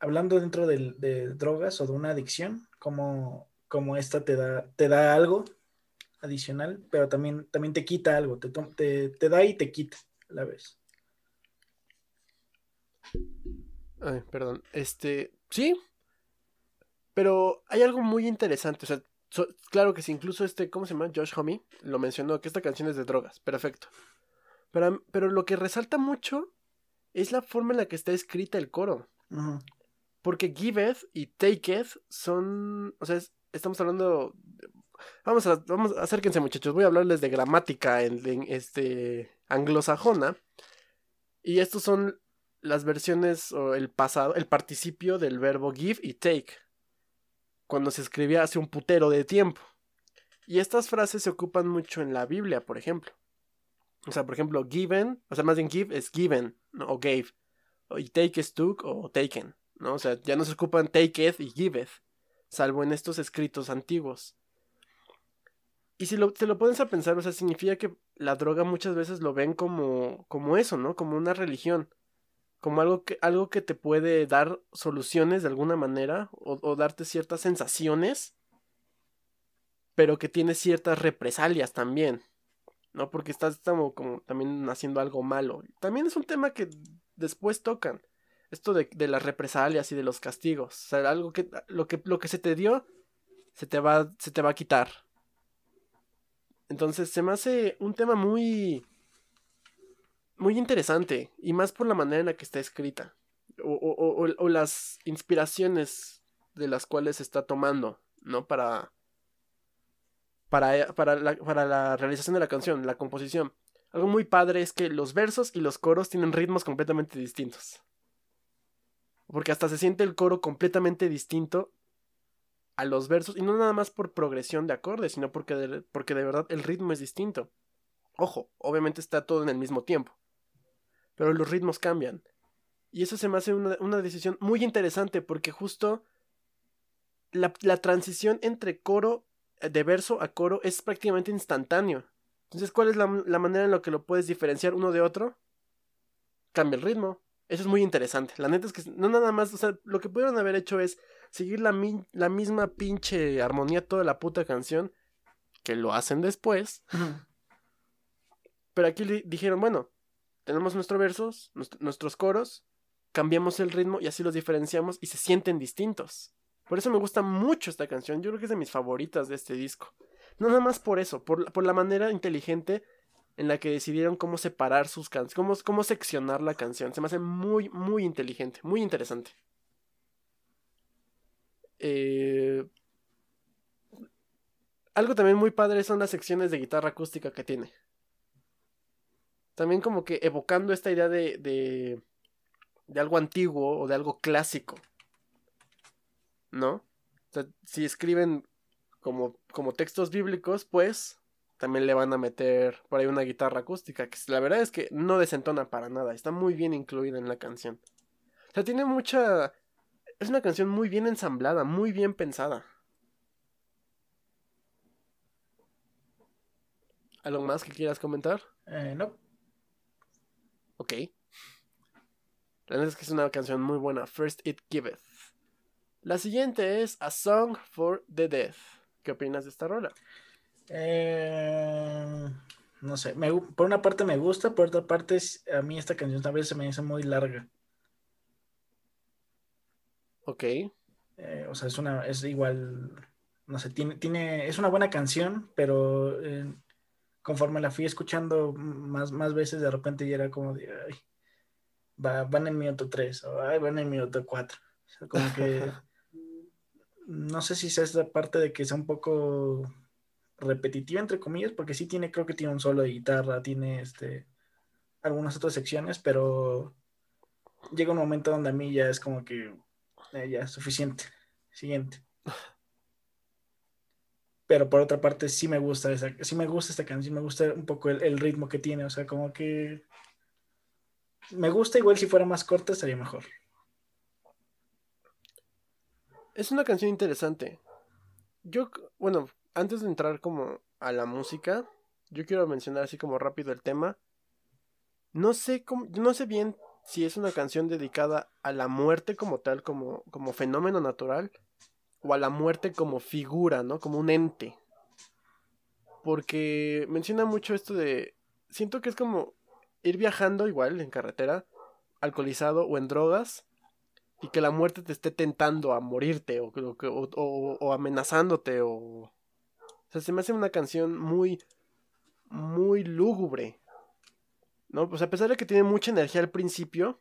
hablando dentro de, drogas o de una adicción, como, como esta te da, te da algo adicional, pero también, también te quita algo, te, te, da y te quita a la vez. Ay, perdón. Este, sí. Pero hay algo muy interesante. O sea, claro que sí, incluso este, ¿cómo se llama? Josh Homme lo mencionó, que esta canción es de drogas. Perfecto. Pero, pero lo que resalta mucho es la forma en la que está escrita el coro. Porque giveth y taketh son. O sea, estamos hablando. Vamos a, vamos, acérquense muchachos, voy a hablarles de gramática en, este anglosajona. Y estos son las versiones o el pasado, el participio del verbo give y take. Cuando se escribía hace un putero de tiempo. Y estas frases se ocupan mucho en la Biblia, por ejemplo. O sea, por ejemplo, given, o sea, más bien give es given, o gave. Y take es took o taken. ¿no? O sea, ya no se ocupan taketh y giveth, salvo en estos escritos antiguos. Y si lo, te lo pones a pensar, o sea, significa que la droga muchas veces lo ven como, como eso, ¿no? Como una religión. Como algo que, algo que te puede dar soluciones de alguna manera o, darte ciertas sensaciones, pero que tiene ciertas represalias también, ¿no? Porque estás como, como también haciendo algo malo. También es un tema que después tocan esto de, de, las represalias y de los castigos. O sea, algo que lo, que lo que se te dio se te va se te va a quitar. Entonces se me hace un tema muy muy interesante y más por la manera en la que está escrita o, o, o, o las inspiraciones de las cuales se está tomando, ¿no? Para para, para, la, para la realización de la canción, la composición. Algo muy padre es que los versos y los coros tienen ritmos completamente distintos. Porque hasta se siente el coro completamente distinto a los versos. Y no nada más por progresión de acordes, sino porque porque de verdad el ritmo es distinto. Ojo, obviamente está todo en el mismo tiempo. Pero los ritmos cambian. Y eso se me hace una, una decisión muy interesante porque justo la, la, transición entre coro, eh, de verso a coro, es prácticamente instantáneo. Entonces, ¿cuál es la, la manera en la que lo puedes diferenciar uno de otro? Cambia el ritmo. Eso es muy interesante. La neta es que no nada más, o sea, lo que pudieron haber hecho es seguir la, la misma pinche armonía toda la puta canción, que lo hacen después. Pero aquí dijeron, bueno, tenemos nuestros versos, nuestros coros, cambiamos el ritmo y así los diferenciamos y se sienten distintos. Por eso me gusta mucho esta canción, yo creo que es de mis favoritas de este disco. No nada más por eso, por, la manera inteligente en la que decidieron cómo separar sus canciones, cómo, cómo seccionar la canción. Se me hace muy, muy inteligente, muy interesante. Eh, algo también muy padre son las secciones de guitarra acústica que tiene. También como que evocando esta idea de, de, de algo antiguo o de algo clásico. ¿No? O sea, si escriben como, como textos bíblicos, pues también le van a meter por ahí una guitarra acústica, que la verdad es que no desentona para nada, está muy bien incluida en la canción. O sea, tiene mucha... Es una canción muy bien ensamblada, muy bien pensada. ¿Algo más que quieras comentar? Eh, no. Ok. La verdad es que es una canción muy buena. First It Giveth. La siguiente es A Song for the Dead. ¿Qué opinas de esta rola? Eh, no sé. por una parte me gusta, por otra parte a mí esta canción tal vez se me hace muy larga. Ok. Eh, o sea, es una, es igual, no sé, tiene, tiene, es una buena canción, pero eh, conforme la fui escuchando más, más veces, de repente ya era como de, ay, va, van en minuto 3 o ay, van en minuto 4. O sea, como que no sé si sea esta parte de que sea un poco repetitiva, entre comillas, porque sí tiene, creo que tiene un solo de guitarra, tiene este algunas otras secciones, pero llega un momento donde a mí ya es como que eh, ya es suficiente. Siguiente. Pero por otra parte sí me gusta esa, sí me gusta esta canción, me gusta un poco el, ritmo que tiene, o sea, como que me gusta igual si fuera más corta estaría mejor. Es una canción interesante. Yo, bueno, antes de entrar como a la música, yo quiero mencionar así como rápido el tema. No sé cómo, no sé bien si es una canción dedicada a la muerte como tal, como, como fenómeno natural, o a la muerte como figura, ¿no? Como un ente. Porque menciona mucho esto de. Siento que es como ir viajando igual en carretera, alcoholizado o en drogas, y que la muerte te esté tentando a morirte o, o, o, amenazándote o... O sea, se me hace una canción muy, muy lúgubre. ¿No? Pues a pesar de que tiene mucha energía al principio,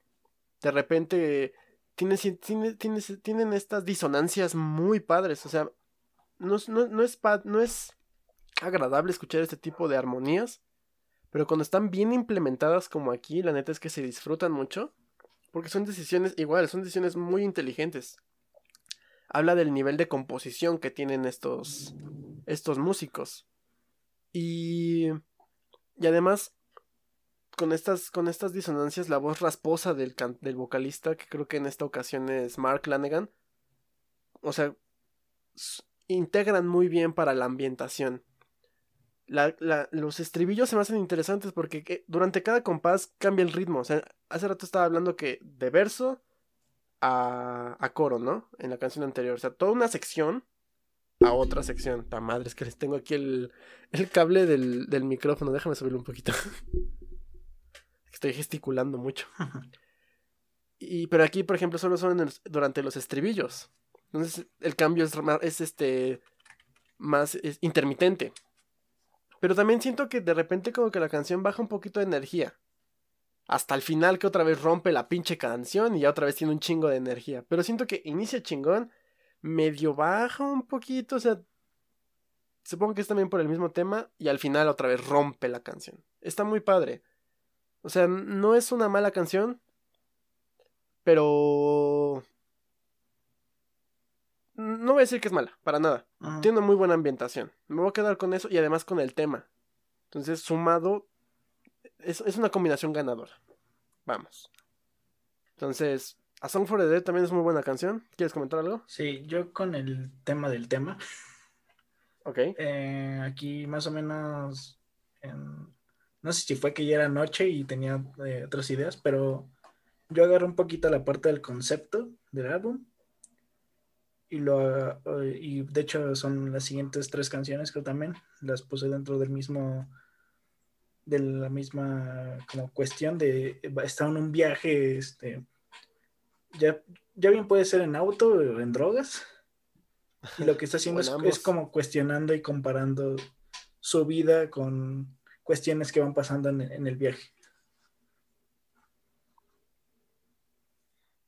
de repente tiene, tiene, tiene, tienen estas disonancias muy padres. O sea, no, no, no, es, no es agradable escuchar este tipo de armonías, pero cuando están bien implementadas como aquí, la neta es que se disfrutan mucho. Porque son decisiones, igual, son decisiones muy inteligentes. Habla del nivel de composición que tienen estos, estos músicos. Y, y además, con estas, con estas disonancias, la voz rasposa del, del vocalista, que creo que en esta ocasión es Mark Lanegan, o sea, integran muy bien para la ambientación los estribillos se me hacen interesantes porque durante cada compás cambia el ritmo. O sea, hace rato estaba hablando que de verso a, coro, ¿no? En la canción anterior. O sea, toda una sección a otra sección. Ta madre, es que les tengo aquí el, cable del, micrófono. Déjame subirlo un poquito. Estoy gesticulando mucho. Y, pero aquí, por ejemplo, solo son durante los estribillos. Entonces, el cambio es, es este más intermitente. Pero también siento que de repente como que la canción baja un poquito de energía. Hasta el final que otra vez rompe la pinche canción y ya otra vez tiene un chingo de energía. Pero siento que inicia chingón, medio baja un poquito, o sea... Supongo que es también por el mismo tema y al final otra vez rompe la canción. Está muy padre. O sea, no es una mala canción, pero no voy a decir que es mala, para nada. Tiene una muy buena ambientación. Me voy a quedar con eso y además con el tema. Entonces, sumado, es, una combinación ganadora. Vamos. Entonces, A Song for the Dead también es muy buena canción. ¿Quieres comentar algo? Sí, yo con el tema del tema. Ok. Eh, aquí más o menos. No sé si fue que ya era noche y tenía eh, otras ideas, pero yo agarré un poquito la parte del concepto del álbum y lo eh, y de hecho son las siguientes tres canciones que también las puse dentro del mismo de la misma como cuestión de está en un viaje este ya, ya bien puede ser en auto o en drogas y lo que está haciendo es, es, como cuestionando y comparando su vida con cuestiones que van pasando en, en el viaje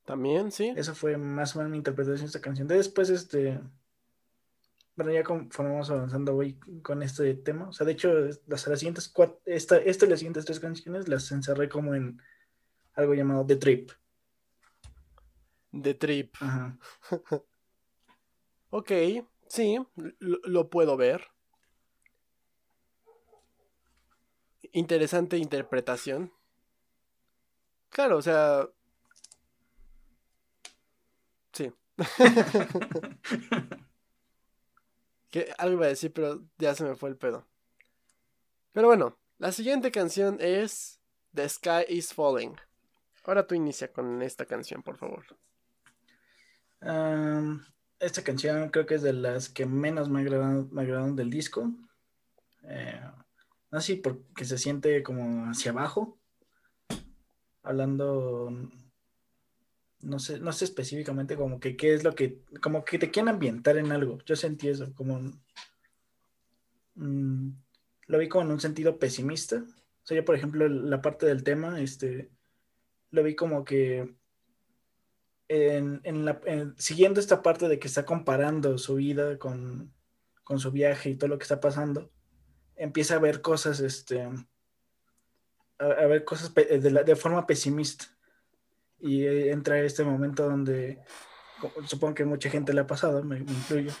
También, sí. Esa fue más o menos mi interpretación de esta canción. Después, este. Bueno, ya conforme vamos avanzando hoy con este tema. O sea, de hecho, las, las siguientes cuatro, esta, esta y las siguientes tres canciones las encerré como en algo llamado The Trip. The Trip. Ajá. ok, Sí, lo, puedo ver. Interesante interpretación. Claro, o sea. Sí. que algo iba a decir, pero ya se me fue el pedo. Pero bueno, la siguiente canción es The Sky is Falling. Ahora tú inicia con esta canción, por favor. esta canción creo que es de las que menos me agradan, del disco. Eh, así porque se siente como hacia abajo. Hablando, no sé, no sé específicamente como que qué es lo que, como que te quieren ambientar en algo. Yo sentí eso, como mm, lo vi como en un sentido pesimista. O sea, yo, por ejemplo, la parte del tema, este, lo vi como que en, la, siguiendo esta parte de que está comparando su vida con, su viaje y todo lo que está pasando, empieza a ver cosas, este, a, ver cosas de, forma pesimista. Y entra este momento donde, supongo que mucha gente le ha pasado, me, incluyo,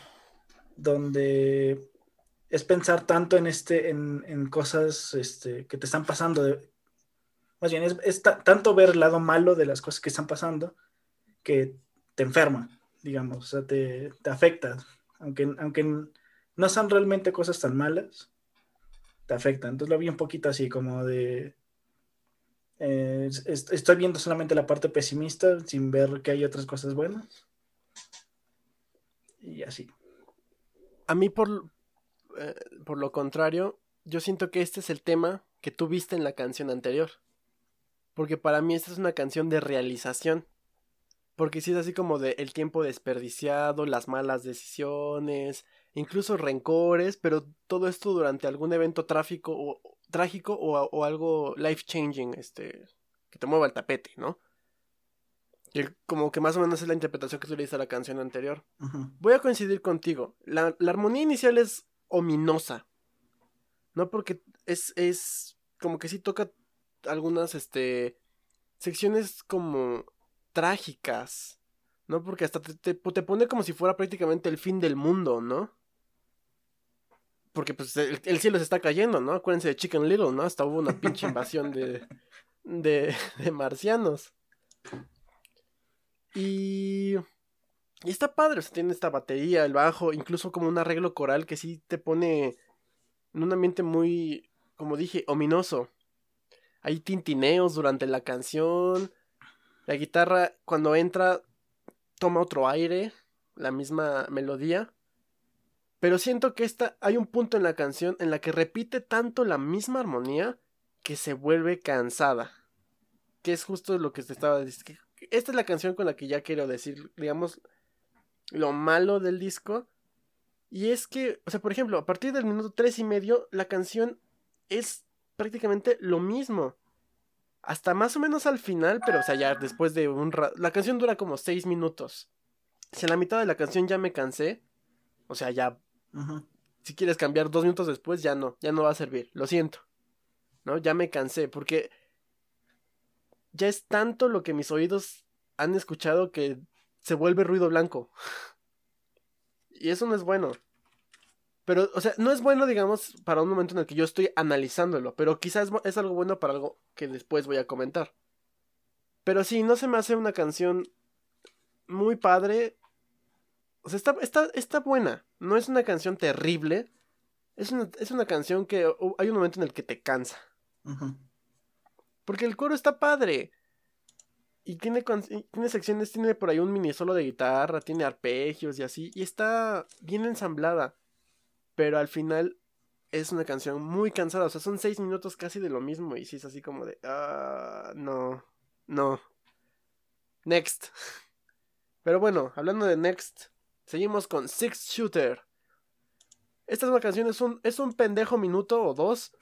donde es pensar tanto en, este, en, cosas este, que te están pasando, de, más bien, es, tanto ver el lado malo de las cosas que están pasando que te enferma, digamos, o sea, te, afecta. Aunque, aunque no son realmente cosas tan malas, te afecta. Entonces lo vi un poquito así, como de. Eh, estoy viendo solamente la parte pesimista sin ver que hay otras cosas buenas. Y así. A mí, por, eh, por lo contrario, yo siento que este es el tema que tú viste en la canción anterior. Porque para mí esta es una canción de realización. Porque si es así como de el tiempo desperdiciado, las malas decisiones, incluso rencores, pero todo esto durante algún evento tráfico o, trágico o, algo life changing, este, que te mueva el tapete, ¿no? Y como que más o menos es la interpretación que tú le diste a la canción anterior. Voy a coincidir contigo. La, la, armonía inicial es ominosa. ¿No? Porque es, es como que sí toca algunas, este, secciones como trágicas, ¿no? Porque hasta te, te, pone como si fuera prácticamente el fin del mundo, ¿no? Porque pues el, cielo se está cayendo, ¿no? Acuérdense de Chicken Little, ¿no? Hasta hubo una pinche invasión de, de, marcianos. Y... Y está padre, o tiene esta batería, el bajo, incluso como un arreglo coral que sí te pone en un ambiente muy, como dije, ominoso. Hay tintineos durante la canción. La guitarra cuando entra toma otro aire, la misma melodía. Pero siento que esta hay un punto en la canción en la que repite tanto la misma armonía que se vuelve cansada. Que es justo lo que te estaba diciendo. Esta es la canción con la que ya quiero decir, digamos, lo malo del disco. Y es que, o sea, por ejemplo, a partir del minuto tres y medio, la canción es prácticamente lo mismo. Hasta más o menos al final, pero o sea, ya después de un rato. La canción dura como seis minutos. Si en la mitad de la canción ya me cansé, o sea, ya. Si quieres cambiar dos minutos después, ya no, ya no va a servir. Lo siento. ¿No? Ya me cansé, porque. Ya es tanto lo que mis oídos han escuchado que se vuelve ruido blanco. y eso no es bueno. Pero, o sea, no es bueno, digamos, para un momento en el que yo estoy analizándolo, pero quizás es algo bueno para algo que después voy a comentar. Pero sí, no se me hace una canción muy padre. O sea, está, está, está buena. No es una canción terrible. Es una, es una canción que hay un momento en el que te cansa. Porque el coro está padre. Y tiene, tiene secciones, tiene por ahí un mini solo de guitarra, tiene arpegios y así. Y está bien ensamblada pero al final es una canción muy cansada, o sea, son seis minutos casi de lo mismo y si es así como de, ah, no, no. Next. Pero bueno, hablando de Next, seguimos con Six Shooter. Esta es una canción, es un, es un pendejo minuto o dos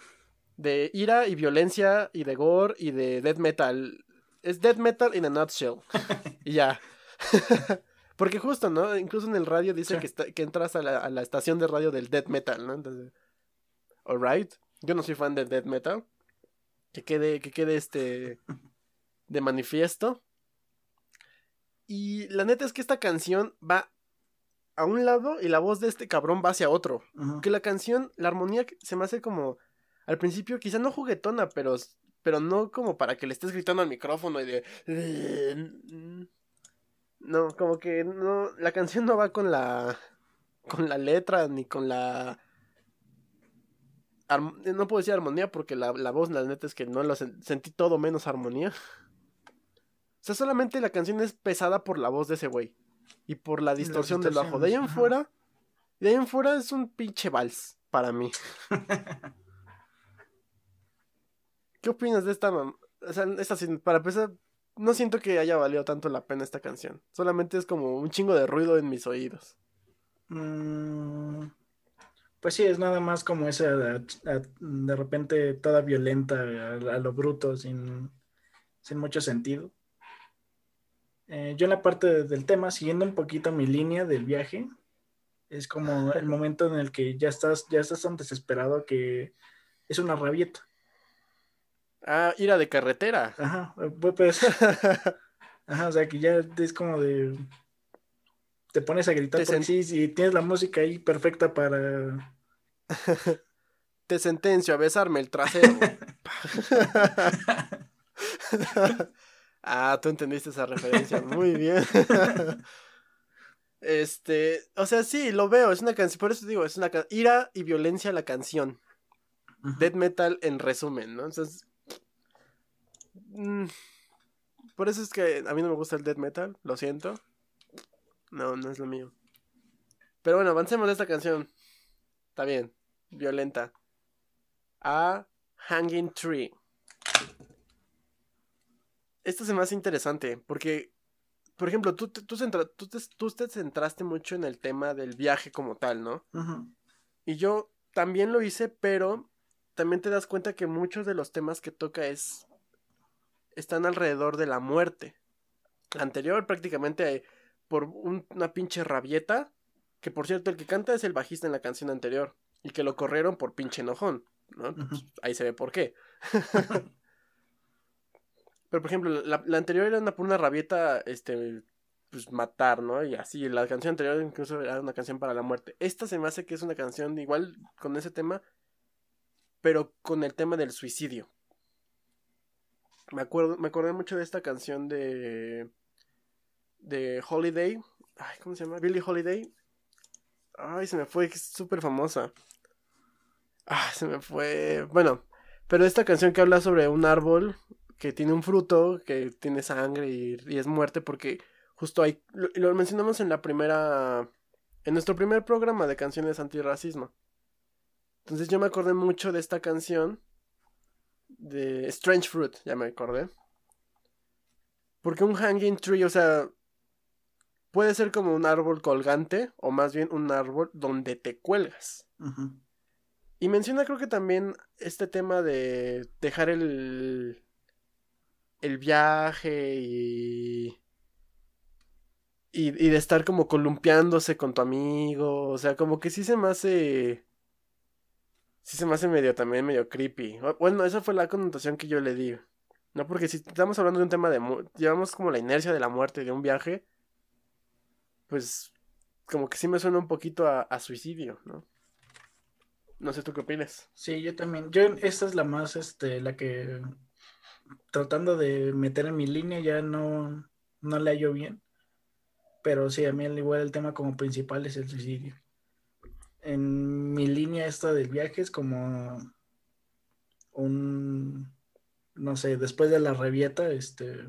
de ira y violencia y de gore y de death metal. Es death metal in a nutshell. y ya. Porque justo, ¿no? Incluso en el radio dice que, que entras a la, estación de radio del death metal, ¿no? Entonces, alright. Yo no soy fan del death metal. Que quede, que quede este de manifiesto. Y la neta es que esta canción va a un lado y la voz de este cabrón va hacia otro. Que la canción, la armonía se me hace como al principio quizá no juguetona, pero pero no como para que le estés gritando al micrófono y de no, como que no la canción no va con la con la letra ni con la arm- no puedo decir armonía porque la, la voz la neta es que no lo sen- sentí todo menos armonía. O sea, solamente la canción es pesada por la voz de ese güey y por la distorsión del bajo. De ahí en ajá. fuera, de ahí en fuera es un pinche vals para mí. ¿Qué opinas de esta mam- O sea, esta para empezar, no siento que haya valido tanto la pena esta canción. Solamente es como un chingo de ruido en mis oídos. Mm, Pues sí, es nada más como esa de repente toda violenta a, a lo bruto, sin, sin mucho sentido. Eh, yo en la parte de- del tema, siguiendo un poquito mi línea del viaje, es como el momento en el que ya estás, ya estás tan desesperado que es una rabieta. Ah, ira de carretera. Ajá, eh, pues, ajá, o sea que ya es como de te pones a gritar sen- sí, sí, tienes la música ahí perfecta para Te sentencio a besarme el trasero. Ah, tú entendiste esa referencia. Muy bien. este, o sea, sí, lo veo. Es una canción, por eso digo, es una ira y violencia la canción. Ujú. Death metal en resumen, ¿no? Entonces, mm, por eso es que a mí no me gusta el death metal, lo siento. No, no es lo mío. Pero bueno, avancemos de esta canción. Está bien, violenta. A Hanging Tree. Esto se me hace interesante porque, por ejemplo, tú, te- tú, centra- tú te, tú te centraste mucho en el tema del viaje como tal, ¿no? Ujú. Y yo también lo hice, pero también te das cuenta que muchos de los temas que toca es están alrededor de la muerte. Anterior prácticamente por un- una pinche rabieta, que por cierto el que canta es el bajista en la canción anterior y que lo corrieron por pinche enojón, ¿no? Ujú. Ahí se ve por qué. Pero por ejemplo, la, anterior era una, por una rabieta, este, pues matar, ¿no? Y así, la canción anterior incluso era una canción para la muerte. Esta se me hace que es una canción igual con ese tema, pero con el tema del suicidio. Me acuerdo, me acordé mucho de esta canción de de Holiday. Ay, ¿cómo se llama? Billie Holiday. Ay, se me fue, es súper famosa. Ah, se me fue. Bueno, pero esta canción que habla sobre un árbol que tiene un fruto, que tiene sangre y, y es muerte, porque justo ahí lo, lo mencionamos en la primera. En nuestro primer programa de canciones antirracismo. Entonces yo me acordé mucho de esta canción. De Strange Fruit, ya me acordé. Porque un hanging tree, o sea, puede ser como un árbol colgante, o más bien un árbol donde te cuelgas. Y menciona creo que también este tema de dejar el el viaje y y, y de estar como columpiándose con tu amigo, o sea, como que sí se me hace sí se me hace medio también medio creepy. Bueno, esa fue la connotación que yo le di. No, porque si estamos hablando de un tema de llevamos como la inercia de la muerte de un viaje, pues como que sí me suena un poquito a, a suicidio, ¿no? No sé tú qué opinas. Sí, yo también. Yo esta es la más, este, la que tratando de meter en mi línea ya no, no la hallo bien. Pero sí, a mí al igual el tema como principal es el suicidio. En mi línea esta del viaje es como un, no sé, después de la revieta, este,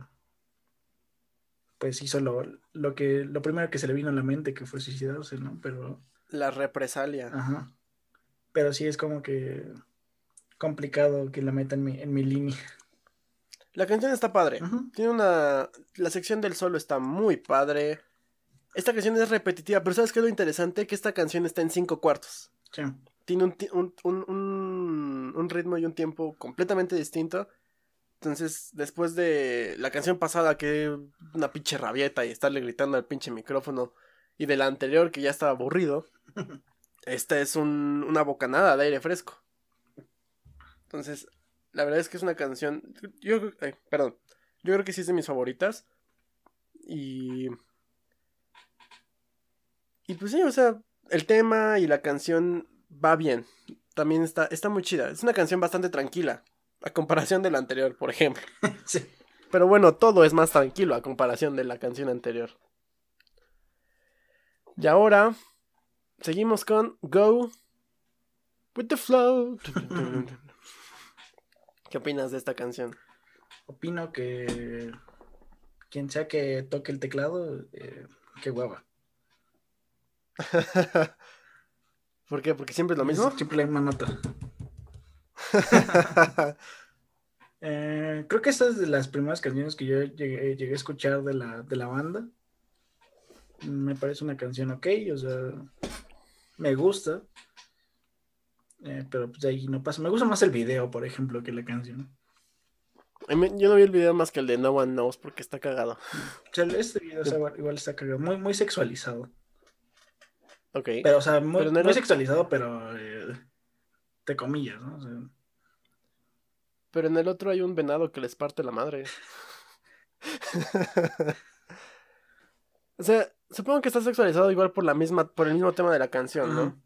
pues hizo lo, lo que, lo primero que se le vino a la mente que fue suicidarse, ¿no? Pero La represalia. Ajá. Pero sí es como que complicado que la meta en mi, en mi línea. La canción está padre. Tiene una. La sección del solo está muy padre. Esta canción es repetitiva, pero ¿sabes qué es lo interesante? Que esta canción está en cinco cuartos. Sí. Tiene un, ti- un, un, un- un ritmo y un tiempo completamente distinto. Entonces, después de la canción pasada, que una pinche rabieta y estarle gritando al pinche micrófono, y de la anterior, que ya estaba aburrido, esta es un- una bocanada de aire fresco. Entonces, la verdad es que es una canción. Yo, perdón. Yo creo que sí es de mis favoritas. Y. Y pues sí, o sea, el tema y la canción va bien. También está, está muy chida. Es una canción bastante tranquila. A comparación de la anterior, por ejemplo. sí. Pero bueno, todo es más tranquilo a comparación de la canción anterior. Y ahora seguimos con Go with the Flow. ¿Qué opinas de esta canción? Opino que quien sea que toque el teclado, eh, qué hueva. ¿Por qué? ¿Porque siempre es lo mismo? Siempre la misma nota. Eh, creo que esta es de las primeras canciones que yo llegué, a escuchar de la, de la banda. Me parece una canción ok, o sea, me gusta. Eh, pero pues ahí no pasa. Me gusta más el video, por ejemplo, que la canción. Yo no vi el video más que el de No One Knows porque está cagado. O sea, este video igual está cagado. Muy, muy sexualizado. Ok. Pero, o sea, muy, sexualizado, pero eh, de comillas, ¿no? Pero en el otro hay un venado que les parte la madre. o sea, supongo que está sexualizado igual por la misma, por el mismo tema de la canción, ¿no?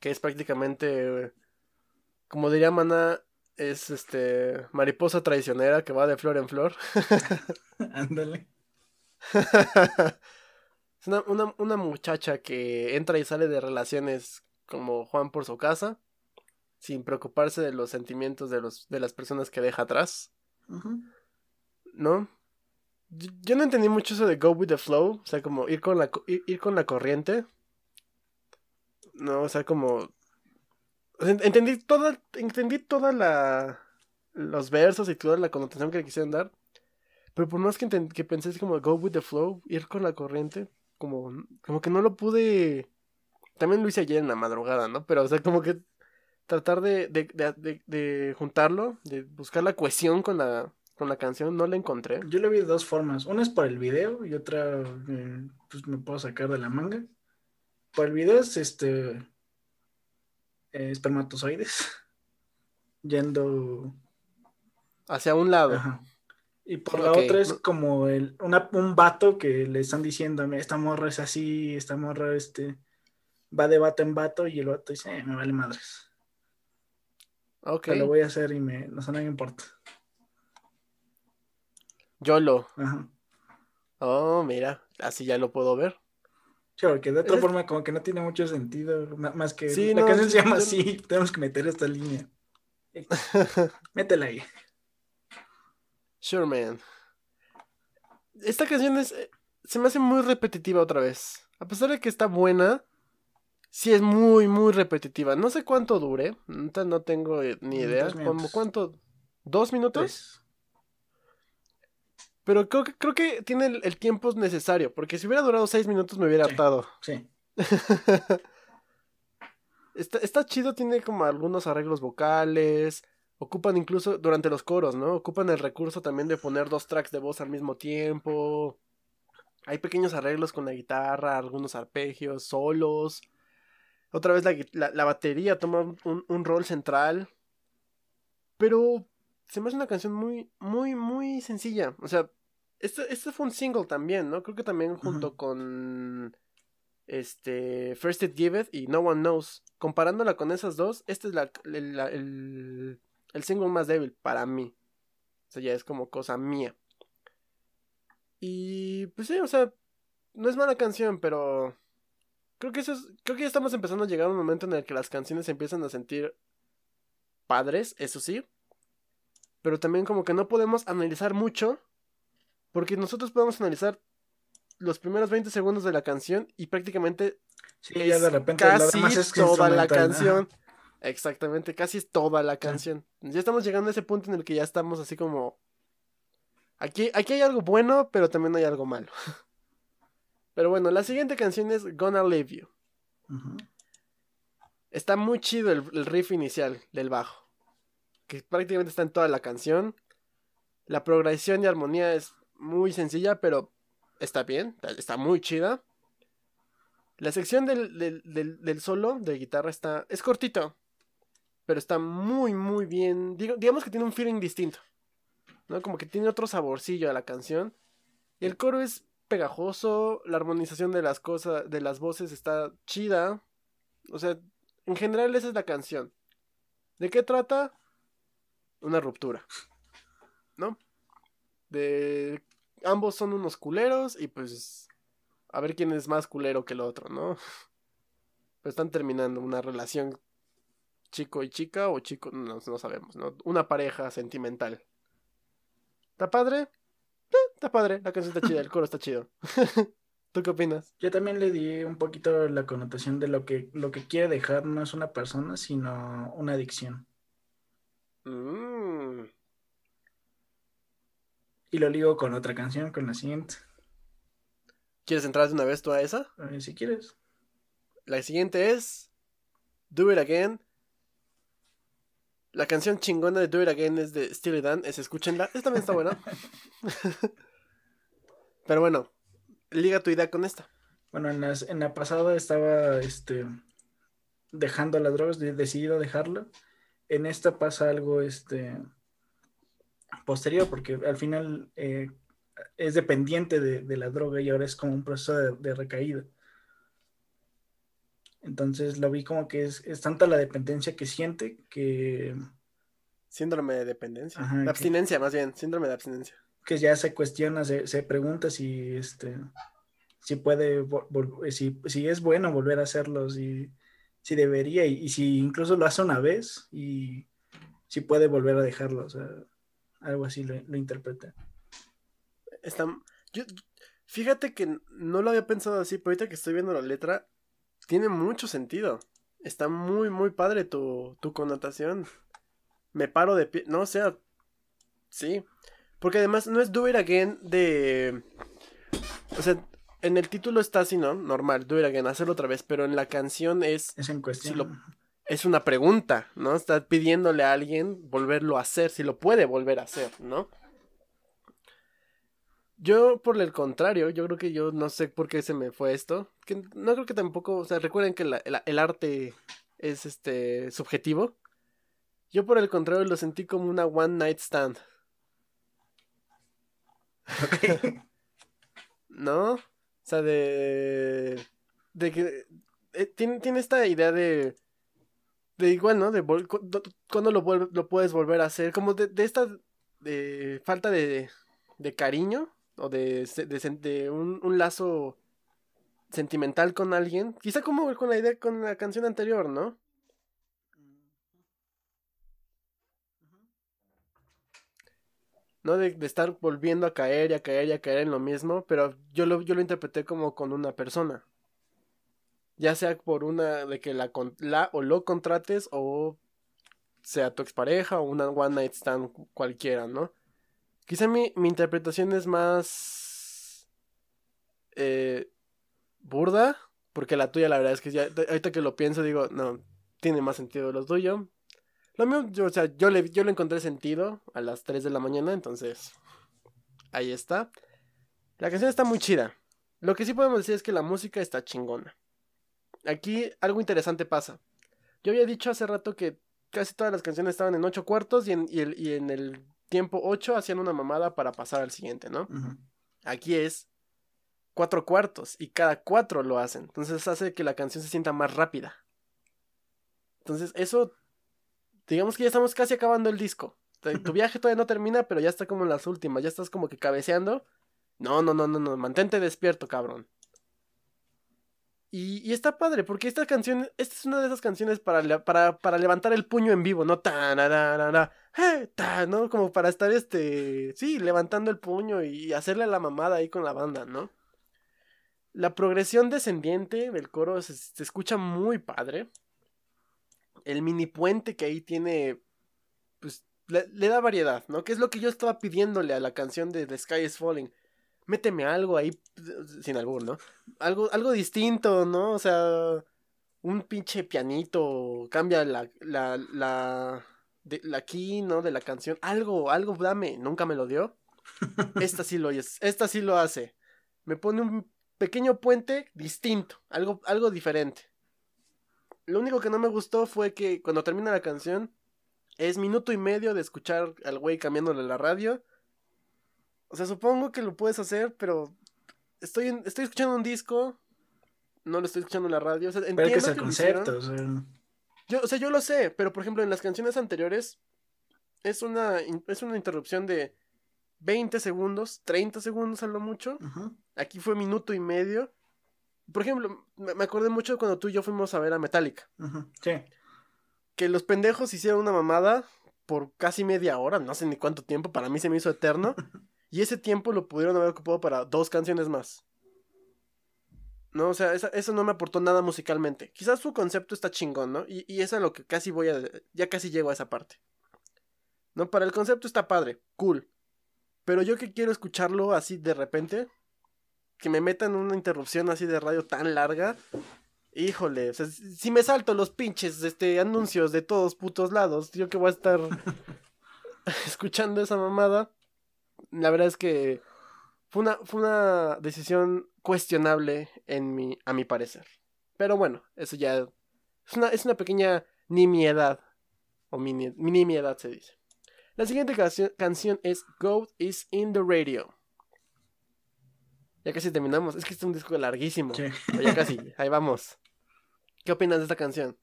Que es prácticamente, como diría Mana, es este mariposa traicionera que va de flor en flor. Ándale. es una, una, una muchacha que entra y sale de relaciones como Juan por su casa sin preocuparse de los sentimientos de, los, de las personas que deja atrás. ¿No? Yo, no entendí mucho eso de go with the flow, o sea, como ir con la, ir, con la corriente. No, o sea, como... Entendí toda, entendí toda la... los versos y toda la connotación que le quisieron dar. Pero por más que, que pensé como go with the flow, ir con la corriente, como, como que no lo pude... También lo hice ayer en la madrugada, ¿no? Pero, o sea, como que tratar de, de, de, juntarlo, de buscar la cohesión con la, con la canción, no la encontré. Yo lo vi de dos formas. Una es por el video y otra eh, pues me puedo sacar de la manga. Por el video es este eh, espermatozoides yendo hacia un lado. Y por la otra es como el, un vato que le están diciendo, esta morra es así, esta morra este, va de vato en vato y el vato dice, eh, me vale madres. Ok. lo voy a hacer y me, no, sé, no me importa. YOLO. Ajá. Oh, mira, así ya lo puedo ver. Sí, porque de otra forma como que no tiene mucho sentido, más que la canción se llama así, tenemos que meter esta línea. Métela ahí. Sure, man. Esta canción es, eh, se me hace muy repetitiva otra vez. A pesar de que está buena, sí es muy, muy repetitiva. No sé cuánto dure, no tengo eh, ni idea. ¿Cuánto? ¿Dos minutos? Pero creo que, creo que tiene el, tiempo necesario, porque si hubiera durado seis minutos me hubiera hartado. Sí. está, está chido, tiene como algunos arreglos vocales. Ocupan incluso durante los coros, ¿no? Ocupan el recurso también de poner dos tracks de voz al mismo tiempo. Hay pequeños arreglos con la guitarra, algunos arpegios, solos. Otra vez la, batería toma un, rol central. Pero se me hace una canción muy, muy, muy sencilla. O sea, este, este fue un single también, ¿no? Creo que también junto con este First It Give y No One Knows. Comparándola con esas dos, este es la, el, el single más débil para mí. O sea, ya es como cosa mía. Y pues sí, o sea, no es mala canción, pero Creo que eso es, creo que ya estamos empezando a llegar a un momento en el que las canciones se empiezan a sentir padres, eso sí. Pero también como que no podemos analizar mucho. Porque nosotros podemos analizar los primeros 20 segundos de la canción y prácticamente sí, ya de repente casi toda la canción. Exactamente, casi es toda la canción. Ya estamos llegando a ese punto en el que ya estamos así como... Aquí, aquí hay algo bueno, pero también hay algo malo. Pero bueno, la siguiente canción es Gonna Leave You. Está muy chido el, riff inicial del bajo. Que prácticamente está en toda la canción. La progresión y armonía es muy sencilla, pero está bien. Está muy chida. La sección del, solo de guitarra está. es cortito. Pero está muy, muy bien. digamos que tiene un feeling distinto. ¿No? Como que tiene otro saborcillo a la canción. Y el coro es pegajoso, la armonización de las cosas, de las voces está chida. O sea, en general esa es la canción. ¿De qué trata? Una ruptura. ¿No? De ambos son unos culeros y pues a ver quién es más culero que el otro, ¿no? Pues están terminando una relación chico y chica o chico, no, no sabemos, ¿no? Una pareja sentimental. ¿Está padre? Eh, está padre, la canción está chida, el coro está chido. ¿Tú qué opinas? Yo también le di un poquito la connotación de lo que, lo que quiere dejar no es una persona, sino una adicción. Mm. Y lo ligo con otra canción, con la siguiente. ¿Quieres entrar de una vez tú a esa? Eh, si quieres. La siguiente es Do It Again. La canción chingona de Do It Again es de Steely Dan, es escúchenla. Esta también está buena. Pero bueno, liga tu idea con esta. Bueno, en, las- en la pasada estaba este, dejando las drogas, de- decidido dejarlo. En esta pasa algo este, posterior, porque al final eh, es dependiente de, de la droga y ahora es como un proceso de, de recaída. Entonces lo vi como que es, es tanta la dependencia que siente que, Síndrome de dependencia. Ajá, de que- abstinencia, más bien. Síndrome de abstinencia. que ya se cuestiona, se, se pregunta si, este, si puede, vol- si, si es bueno volver a hacerlo, si, si debería y, y si incluso lo hace una vez y si puede volver a dejarlo, o sea, algo así lo, lo interpreta. Está... yo- Fíjate que no lo había pensado así, pero ahorita que estoy viendo la letra, tiene mucho sentido. Está muy, muy padre tu, tu connotación. Me paro de pie. No, o sea, sí. Porque además no es Do It Again de... O sea, en el título está así, ¿no? Normal, Do It Again, hacerlo otra vez, pero en la canción es... Es en cuestión. lo- es una pregunta, ¿no? Está pidiéndole a alguien volverlo a hacer, si lo puede volver a hacer, ¿no? Yo, por el contrario, yo creo que yo no sé por qué se me fue esto. Que no creo que tampoco, o sea, recuerden que la- el arte es este subjetivo. Yo por el contrario lo sentí como una one night stand, ¿no? O sea, de de que eh, tiene, tiene esta idea de de igual, ¿no? De cuando lo lo puedes volver a hacer, como de, de esta de falta de, de cariño o de, de, un, un lazo sentimental con alguien, quizá como con la idea con la canción anterior, ¿no? ¿no? De, de estar volviendo a caer y a caer y a caer en lo mismo, pero yo lo, yo lo interpreté como con una persona. Ya sea por una de que la, la o lo contrates o sea tu expareja o una one night stand cu- cualquiera, ¿no? Quizá mi, mi interpretación es más eh, burda, porque la tuya la verdad es que ya, ahorita que lo pienso digo, no, tiene más sentido lo tuyo. Lo mío, yo, o sea, yo le, yo le encontré sentido a las 3 de la mañana, entonces ahí está. La canción está muy chida. Lo que sí podemos decir es que la música está chingona. Aquí algo interesante pasa. Yo había dicho hace rato que casi todas las canciones estaban en 8 cuartos y en, y el, y en el tiempo 8 hacían una mamada para pasar al siguiente, ¿no? Aquí es 4 cuartos y cada 4 lo hacen. Entonces hace que la canción se sienta más rápida. Entonces eso, digamos que ya estamos casi acabando el disco. Tu tu viaje todavía no termina, pero ya está como en las últimas. Ya estás como que cabeceando. No, no, no, no, no. Mantente despierto, cabrón. Y, está padre, porque esta canción, esta es una de esas canciones para, para, para levantar el puño en vivo, no tan, ¿no? Como para estar, este, sí, levantando el puño y hacerle la mamada ahí con la banda, ¿no? La progresión descendiente del coro se, se escucha muy padre. El mini puente que ahí tiene, pues, le, le da variedad, ¿no? Que es lo que yo estaba pidiéndole a la canción de The Sky is Falling. Méteme algo ahí, sin albur, ¿no? Algo, algo distinto, ¿no? O sea, un pinche pianito, cambia la, la, la, de, la key, ¿no? De la canción. Algo, algo dame, nunca me lo dio. Esta sí lo es, esta sí lo hace. Me pone un pequeño puente distinto, algo, algo diferente. Lo único que no me gustó fue que cuando termina la canción es minuto y medio de escuchar al güey cambiándole la radio. O sea, supongo que lo puedes hacer, pero estoy, en- estoy escuchando un disco, no lo estoy escuchando en la radio. O sea, Pero entiendo que es el que concepto. o sea, Yo, o sea, yo lo sé, pero por ejemplo, en las canciones anteriores es una, es una interrupción de 20 segundos, 30 segundos a lo mucho. Aquí fue minuto y medio. Por ejemplo, me acordé mucho de cuando tú y yo fuimos a ver a Metallica. Sí. Que los pendejos hicieron una mamada por casi media hora, no sé ni cuánto tiempo, para mí se me hizo eterno. y ese tiempo lo pudieron haber ocupado para dos canciones más. No, o sea, esa- eso no me aportó nada musicalmente. Quizás su concepto está chingón, ¿no? Y, y es a lo que casi voy a... Ya casi llego a esa parte. No, para el concepto está padre, cool. Pero yo que quiero escucharlo así de repente, que me metan una interrupción así de radio tan larga, híjole, o sea, si me salto los pinches este, anuncios de todos putos lados, yo que voy a estar escuchando esa mamada, la verdad es que fue una, fue una decisión cuestionable en mi, a mi parecer. Pero bueno, eso ya es una, es una pequeña nimiedad. O mini, nimiedad se dice. La siguiente canción, canción es Goat is in the Radio. Ya casi terminamos. Es que es un disco larguísimo. sí. Ya casi. Ahí vamos. ¿Qué opinas de esta canción?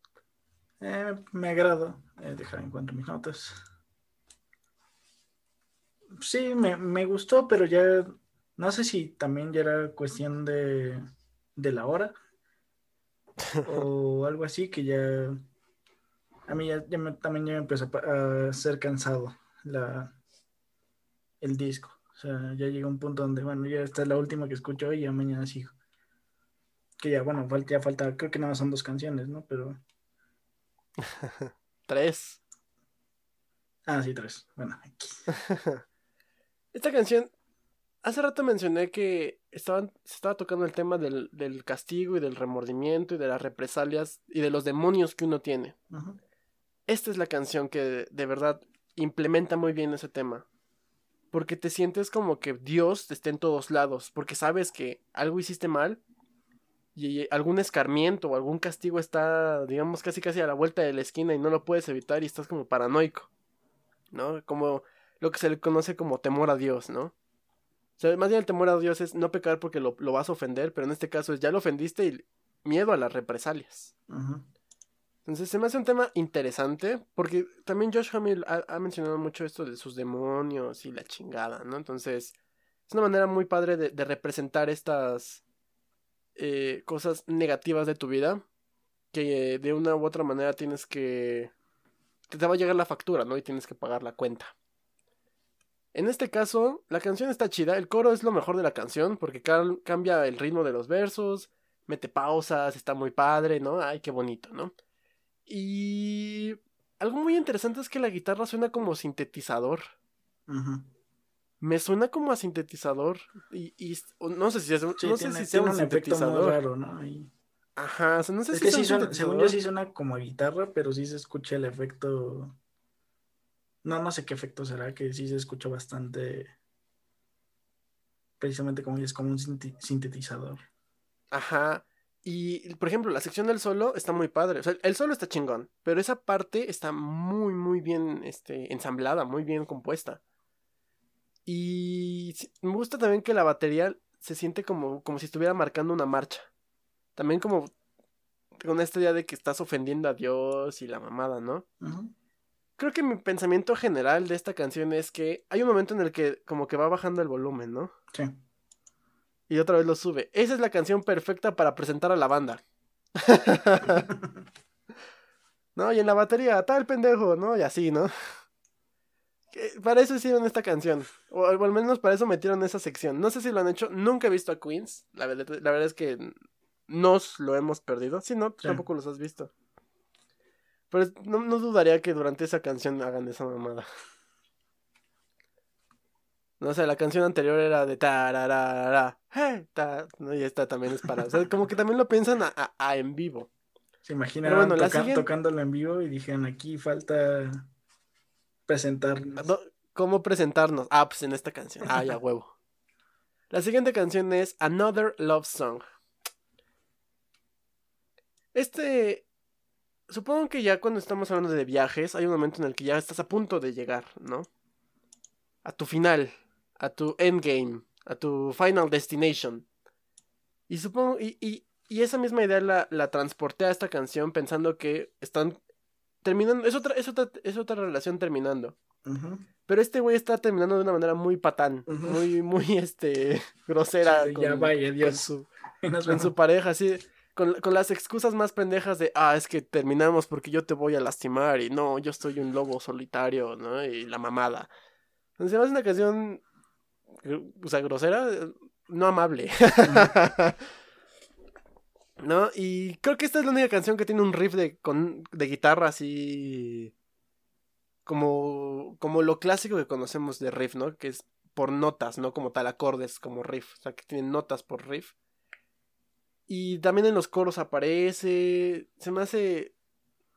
Eh, me agrado. Eh, dejar encuentro mis notas. Sí, me, me gustó, pero ya no sé si también ya era cuestión de, de la hora o algo así que ya a mí ya, ya me- también ya me empezó a, ser cansado la, el disco. O sea, ya llega un punto donde, bueno, ya esta es la última que escucho y ya mañana sigo. Que ya, bueno, falta, ya falta, creo que nada más son dos canciones, ¿no? Pero, Tres. ah, sí, tres. Bueno, aquí. Esta canción, hace rato mencioné que estaban, se estaba tocando el tema del, del castigo y del remordimiento y de las represalias y de los demonios que uno tiene. Esta es la canción que de verdad implementa muy bien ese tema. Porque te sientes como que Dios está en todos lados, porque sabes que algo hiciste mal y algún escarmiento o algún castigo está, digamos, casi casi a la vuelta de la esquina y no lo puedes evitar y estás como paranoico, ¿no? Como lo que se le conoce como temor a Dios, ¿no? O sea, más bien el temor a Dios es no pecar porque lo, lo vas a ofender, pero en este caso es ya lo ofendiste y miedo a las represalias. Entonces se me hace un tema interesante porque también Josh Hamill ha, ha mencionado mucho esto de sus demonios y la chingada, ¿no? Entonces es una manera muy padre de, de representar estas eh, cosas negativas de tu vida que eh, de una u otra manera tienes que... que te va a llegar la factura, ¿no? Y tienes que pagar la cuenta. En este caso, la canción está chida, el coro es lo mejor de la canción porque cambia el ritmo de los versos, mete pausas, está muy padre, ¿no? Ay, qué bonito, ¿no? Y algo muy interesante es que la guitarra suena como sintetizador. Me suena como a sintetizador. Y, y- no sé si es, un- Sí, no tiene, sé si sea un un sintetizador. raro, ¿no? Y- Ajá, o sea, no sé es si que sí un suena, según yo sí suena como a guitarra, pero sí se escucha el efecto. No, no sé qué efecto será, que sí se escucha bastante. Precisamente como es como un sintetizador. Ajá. Y, por ejemplo, la sección del solo está muy padre. O sea, el solo está chingón. Pero esa parte está muy, muy bien este, ensamblada, muy bien compuesta. Y me gusta también que la batería se siente como, como si estuviera marcando una marcha. También como con esta idea de que estás ofendiendo a Dios y la mamada, ¿no? Ujú. Creo que mi pensamiento general de esta canción es que hay un momento en el que como que va bajando el volumen, ¿no? Sí. Y otra vez lo sube. Esa es la canción perfecta para presentar a la banda. ¿No? Y en la batería, tal pendejo, ¿no? Y así, ¿no? Que Para eso hicieron esta canción. O, o al menos para eso metieron esa sección. No sé si lo han hecho. Nunca he visto a Queens. La verdad, la verdad es que nos lo hemos perdido. Si no, Sí. tampoco los has visto. Pero no, no dudaría que durante esa canción hagan esa mamada. No sé, la canción anterior era de tararara, hey, ta, ¿no? y esta también es para, o sea, como que también lo piensan a, a- a en vivo. Se imaginaron bueno, toca- siguiente- tocándolo en vivo y dijeron aquí falta presentarnos. No, ¿Cómo presentarnos? Ah, pues en esta canción. Ah, ya huevo. La siguiente canción es Another Love Song. Este, supongo que ya cuando estamos hablando de viajes, hay un momento en el que ya estás a punto de llegar, ¿no? A tu final, a tu endgame, a tu final destination. Y supongo, y, y, y esa misma idea la, la transporté a esta canción pensando que están terminando, es otra, es otra, es otra relación terminando. Pero este güey está terminando de una manera muy patán, muy, muy, este, grosera. Sí, con, ya vaya, con Dios. su, vemos. su pareja, así, con, con las excusas más pendejas de, ah, es que terminamos porque yo te voy a lastimar y no, yo soy un lobo solitario, ¿no? Y la mamada. Entonces, hace una canción, o sea, grosera, eh, no amable. ¿No? Y creo que esta es la única canción que tiene un riff de, con, de guitarra así. Como, como lo clásico que conocemos de riff, ¿no? Que es por notas, no como tal acordes, como riff. O sea, que tienen notas por riff. Y también en los coros aparece. Se me hace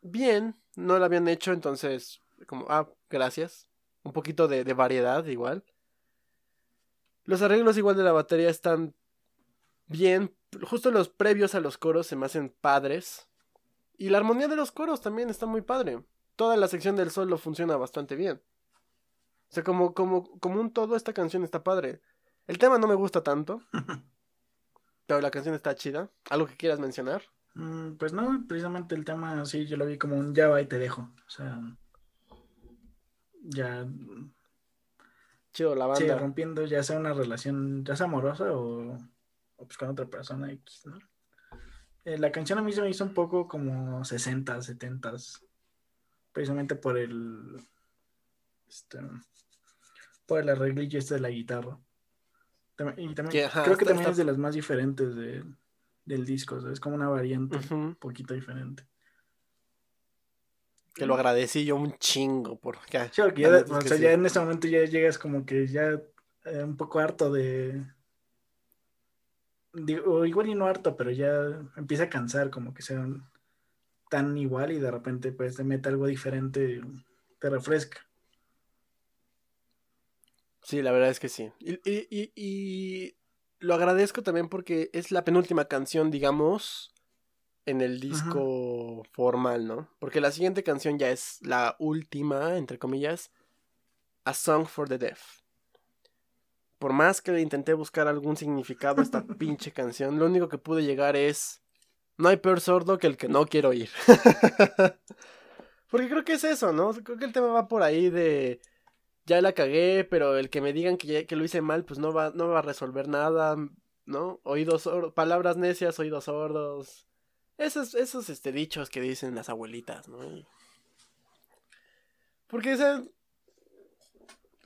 bien. No lo habían hecho, entonces, como, ah, gracias. Un poquito de, variedad, igual. Los arreglos, igual de la batería, están bien. Justo los previos a los coros se me hacen padres. Y la armonía de los coros también está muy padre. Toda la sección del solo funciona bastante bien. O sea, como, como, como un todo, esta canción está padre. El tema no me gusta tanto. Pero la canción está chida. ¿Algo que quieras mencionar? Mm, Pues no, precisamente el tema, sí, yo lo vi como un ya va y te dejo. O sea, ya, Chido, la sí, banda. rompiendo ya sea una relación, ya sea amorosa o, o pues con otra persona X, ¿no? Eh, la canción a mí se me hizo un poco como 60, 70, precisamente por el, este, por el arreglillo este de la guitarra. Y también, Que, ajá, creo que está- también está- es de las más diferentes de- del disco, o sea, es como una variante un poquito diferente. Que lo agradecí yo un chingo. Sí, porque ya, neta es o que sea, sí. ya en este momento ya llegas como que ya eh, un poco harto de... digo, igual y no harto, pero ya empieza a cansar como que sean tan igual y de repente pues te mete algo diferente, te refresca. Sí, la verdad es que sí. Y, y- y- y lo agradezco también porque es la penúltima canción, digamos, en el disco formal, ¿no? Porque la siguiente canción ya es la última, entre comillas, A Song for the Deaf. Por más que le intenté buscar algún significado a esta pinche canción, lo único que pude llegar es... No hay peor sordo que el que no quiero oír. Porque creo que es eso, ¿no? Creo que el tema va por ahí de ya la cagué, pero el que me digan que, que lo hice mal, pues no va, no va a resolver nada, ¿no? Oídos sordos, palabras necias, oídos sordos. Esos, esos este, dichos que dicen las abuelitas, ¿no? Porque esa...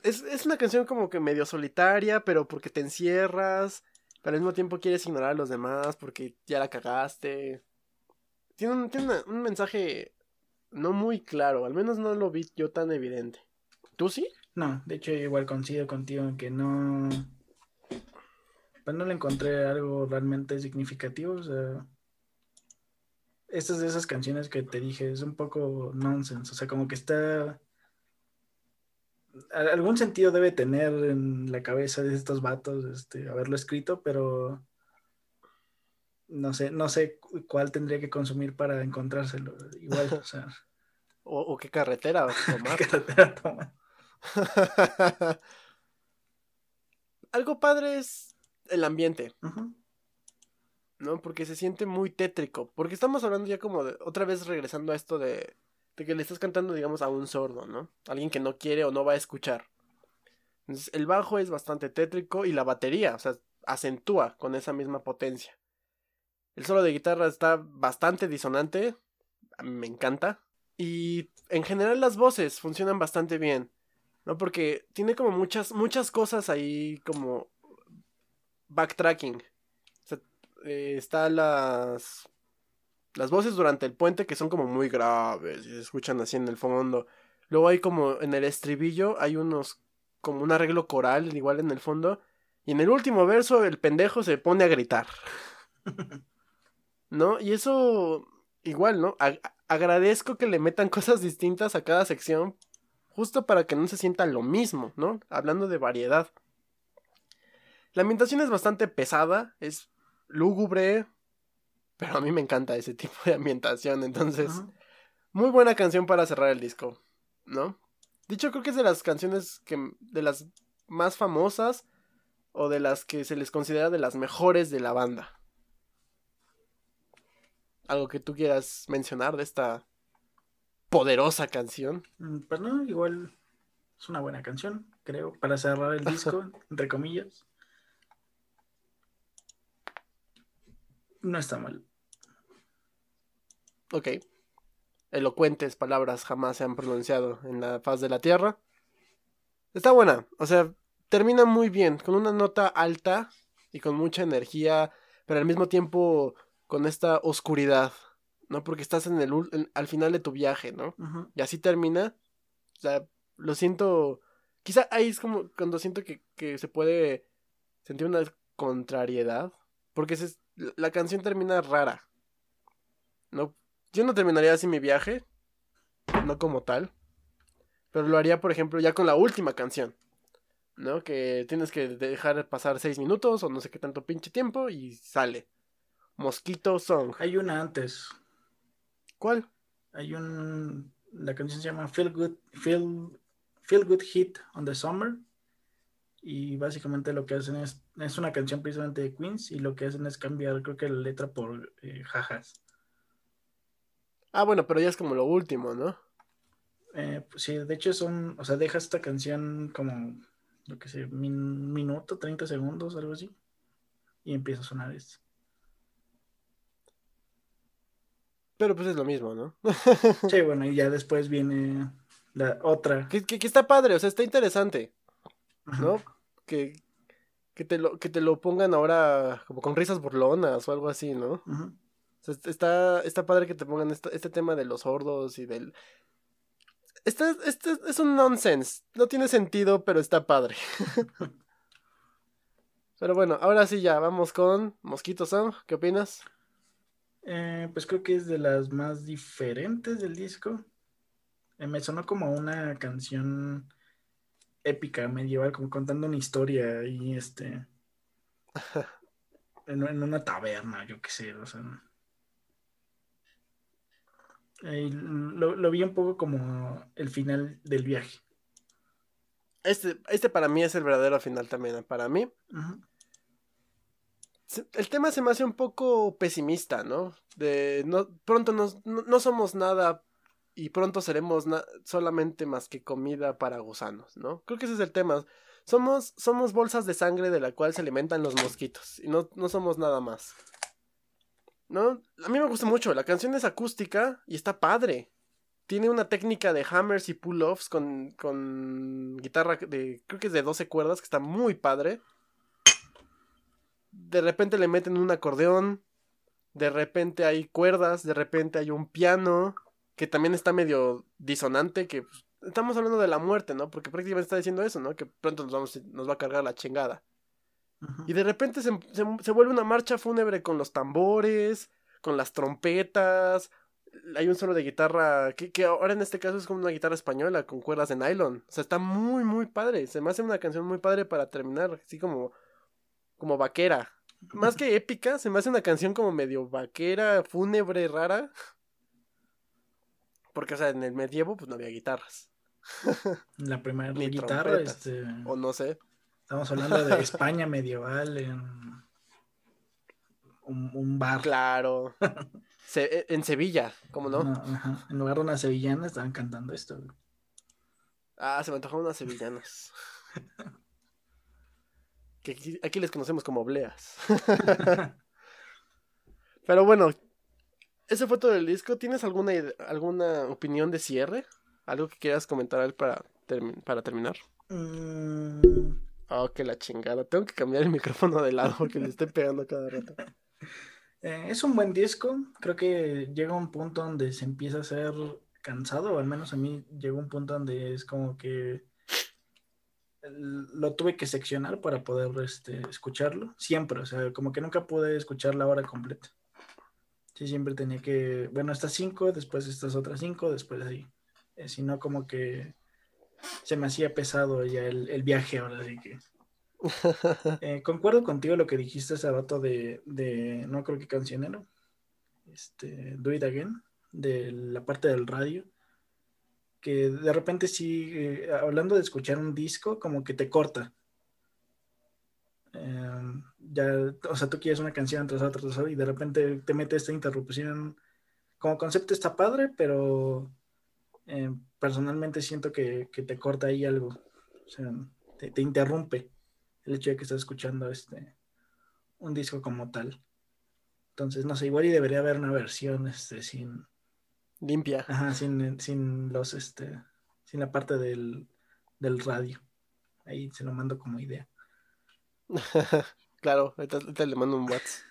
Es, es una canción como que medio solitaria, pero porque te encierras, pero al mismo tiempo quieres ignorar a los demás porque ya la cagaste. Tiene un, tiene un mensaje no muy claro, al menos no lo vi yo tan evidente. ¿Tú sí? No, de hecho igual coincido contigo en que no... Pues no le encontré algo realmente significativo, o sea... Estas de esas canciones que te dije es un poco nonsense, o sea, como que está... Algún sentido debe tener en la cabeza de estos vatos, este, haberlo escrito, pero no sé, no sé cu- cuál tendría que consumir para encontrárselo. Igual, o sea, ¿O, o qué carretera tomar? ¿qué carretera tomar? Algo padre es el ambiente. ¿no? Porque se siente muy tétrico. Porque estamos hablando ya como de, otra vez regresando a esto de, de que le estás cantando, digamos, a un sordo, ¿no? Alguien que no quiere o no va a escuchar. Entonces, el bajo es bastante tétrico y la batería, o sea, acentúa con esa misma potencia. El solo de guitarra está bastante disonante, me encanta. Y en general las voces funcionan bastante bien, ¿no? Porque tiene como muchas, muchas cosas ahí como backtracking. O sea, eh, está las las voces durante el puente que son como muy graves y se escuchan así en el fondo. Luego hay como en el estribillo hay unos como un arreglo coral igual en el fondo y en el último verso el pendejo se pone a gritar. ¿No? Y eso igual, ¿no? A- agradezco que le metan cosas distintas a cada sección justo para que no se sienta lo mismo, ¿no? Hablando de variedad. La ambientación es bastante pesada, es lúgubre, pero a mí me encanta ese tipo de ambientación, entonces, muy buena canción para cerrar el disco, ¿no? Dicho, creo que es de las canciones que, de las más famosas o de las que se les considera de las mejores de la banda. ¿Algo que tú quieras mencionar de esta poderosa canción? Mm, Pues no, igual es una buena canción, creo, para cerrar el disco, entre comillas. No está mal. Ok. Elocuentes palabras jamás se han pronunciado en la faz de la tierra. Está buena, o sea, termina muy bien, con una nota alta y con mucha energía, pero al mismo tiempo con esta oscuridad, ¿no? Porque estás en el en- al final de tu viaje, ¿no? Y así termina. O sea, lo siento. Quizá ahí es como cuando siento que, que se puede sentir una contrariedad. Porque se- la canción termina rara. No, yo no terminaría así mi viaje. No como tal. Pero lo haría, por ejemplo, ya con la última canción. ¿No? Que tienes que dejar pasar seis minutos o no sé qué tanto pinche tiempo y sale. Mosquito Song. Hay una antes. ¿Cuál? Hay un. La canción se llama Feel Good, Feel, Feel Good Hit on the Summer. Y básicamente lo que hacen es. Es una canción precisamente de Queens. Y lo que hacen es cambiar, creo que la letra por eh, jajas. Ah, bueno, pero ya es como lo último, ¿no? Eh, pues sí, de hecho son. O sea, deja esta canción como. Lo que sé, min- minuto, 30 segundos, algo así. Y empieza a sonar esto. Pero pues es lo mismo, ¿no? Sí, bueno, y ya después viene la otra. que, que- que está padre, o sea, está interesante, Ajá. ¿no? Que, que, te lo, que te lo pongan ahora como con risas burlonas o algo así, ¿no? Ujú. O sea, está, está padre que te pongan este tema de los sordos y del... Este, este es un nonsense, no tiene sentido, pero está padre. pero bueno, ahora sí ya, vamos con Mosquito Song, ¿qué opinas? Eh, pues creo que es de las más diferentes del disco. Eh, me sonó como una canción épica, medieval, como contando una historia y este. En, en una taberna, yo qué sé, o sea. Eh, lo, lo vi un poco como el final del viaje. Este, este para mí es el verdadero final también, para mí. El tema se me hace un poco pesimista, ¿no? De no, pronto no, no somos nada y pronto seremos solamente más que comida para gusanos, ¿no? Creo que ese es el tema. Somos, somos bolsas de sangre de la cual se alimentan los mosquitos y no, no somos nada más. ¿No? A mí me gusta mucho, la canción es acústica y está padre. Tiene una técnica de hammers y pull-offs con, con guitarra de, creo que es de 12 cuerdas, que está muy padre de repente le meten un acordeón, de repente hay cuerdas, de repente hay un piano, que también está medio disonante, que pues, estamos hablando de la muerte, ¿no? Porque prácticamente está diciendo eso, ¿no? Que pronto nos, vamos, nos va a cargar la chingada. Y de repente se, se, se vuelve una marcha fúnebre con los tambores, con las trompetas. Hay un solo de guitarra, que, que ahora en este caso es como una guitarra española con cuerdas de nylon. O sea, está muy, muy padre. Se me hace una canción muy padre para terminar, así como, como vaquera. Más que épica, se me hace una canción como medio vaquera, fúnebre, rara. Porque, o sea, en el medievo pues no había guitarras. La primera Ni guitarra, este, O no sé. estamos hablando de España medieval en un, un bar. Claro. Se- e, en Sevilla, ¿cómo no? No, ajá. En lugar de una sevillana estaban cantando esto. Ah, se me antojaron unas sevillanas. que aquí, aquí les conocemos como obleas. Pero bueno, ese fue todo el disco. ¿Tienes alguna, alguna opinión de cierre? ¿Algo que quieras comentar para, termi- para terminar? Mm, Oh, que la chingada. Tengo que cambiar el micrófono de lado porque le estoy pegando cada rato. eh, es un buen disco. Creo que llega un punto donde se empieza a ser cansado, o al menos a mí llegó un punto donde es como que lo tuve que seccionar para poder este, escucharlo. Siempre, o sea, como que nunca pude escuchar la hora completa. Sí, siempre tenía que, bueno, estas cinco, después estas otras cinco, después así. Eh, si no, como que se me hacía pesado ya el, el viaje ahora, así que. Eh, concuerdo contigo lo que dijiste hace rato de, de no creo que canción era, este, Do It Again, de la parte del radio, que de repente sí, eh, hablando de escuchar un disco, como que te corta. Eh, ya, o sea, tú quieres una canción tras otra, tras otra, y de repente te mete esta interrupción. Como concepto está padre, pero eh, personalmente siento que, que, te corta ahí algo. O sea, te, te, interrumpe el hecho de que estás escuchando este un disco como tal. Entonces, no sé, igual y debería haber una versión este, sin. Limpia. Ajá, sin, sin los este. Sin la parte del, del radio. Ahí se lo mando como idea. claro, ahorita, le mando un WhatsApp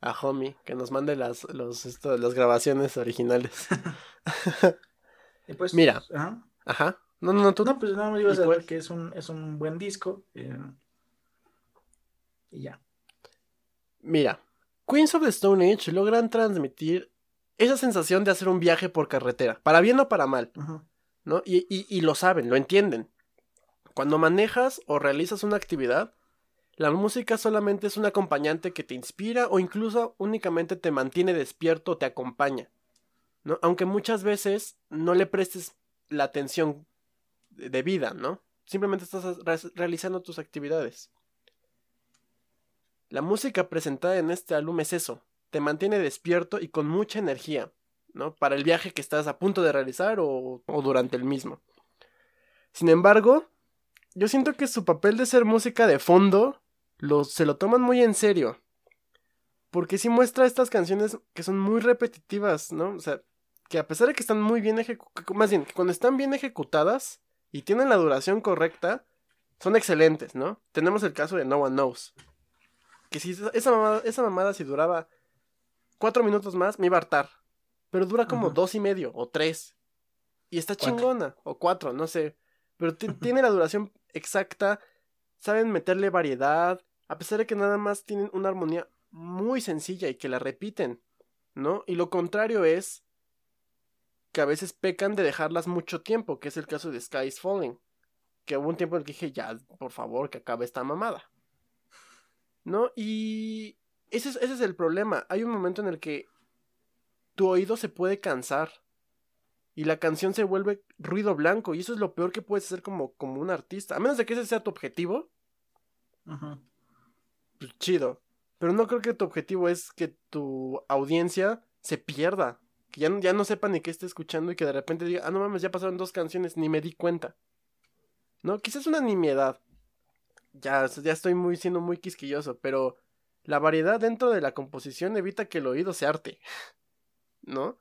a Homie que nos mande las, los, esto, las grabaciones originales. pues, Mira. Ajá. ajá. No, no, no, tú. No, pues nada más ibas a ver que es un, es un buen disco. Eh, y ya. Mira, Queens of the Stone Age logran transmitir esa sensación de hacer un viaje por carretera, para bien o para mal, ¿no? Y, y, y, lo saben, lo entienden. Cuando manejas o realizas una actividad, la música solamente es un acompañante que te inspira o incluso únicamente te mantiene despierto o te acompaña. ¿no? Aunque muchas veces no le prestes la atención debida, ¿no? Simplemente estás realizando tus actividades. La música presentada en este álbum es eso, te mantiene despierto y con mucha energía, ¿no? Para el viaje que estás a punto de realizar o, durante el mismo. Sin embargo, yo siento que su papel de ser música de fondo se lo toman muy en serio. Porque sí muestra estas canciones que son muy repetitivas, ¿no? O sea, que a pesar de que están muy bien ejecutadas, más bien, que cuando están bien ejecutadas y tienen la duración correcta, son excelentes, ¿no? Tenemos el caso de No One Knows. Que si esa esa mamada si duraba cuatro minutos más, me iba a hartar. Pero dura como dos y medio o tres. Y está chingona. O cuatro, no sé. Pero tiene la duración exacta. Saben meterle variedad a pesar de que nada más tienen una armonía muy sencilla y que la repiten, ¿no? Y lo contrario es que a veces pecan de dejarlas mucho tiempo, que es el caso de Sky is Falling, que hubo un tiempo en el que dije, ya, por favor, que acabe esta mamada, ¿no? Y ese es, ese es el problema, hay un momento en el que tu oído se puede cansar y la canción se vuelve ruido blanco y eso es lo peor que puedes hacer como, como un artista, a menos de que ese sea tu objetivo. Pues, chido. Pero no creo que tu objetivo es que tu audiencia se pierda. Que ya, ya no sepa ni qué esté escuchando y que de repente diga, ah, no mames, ya pasaron dos canciones, ni me di cuenta. ¿No? Quizás una nimiedad. Ya, ya estoy muy siendo muy quisquilloso, pero la variedad dentro de la composición evita que el oído se arte. ¿No?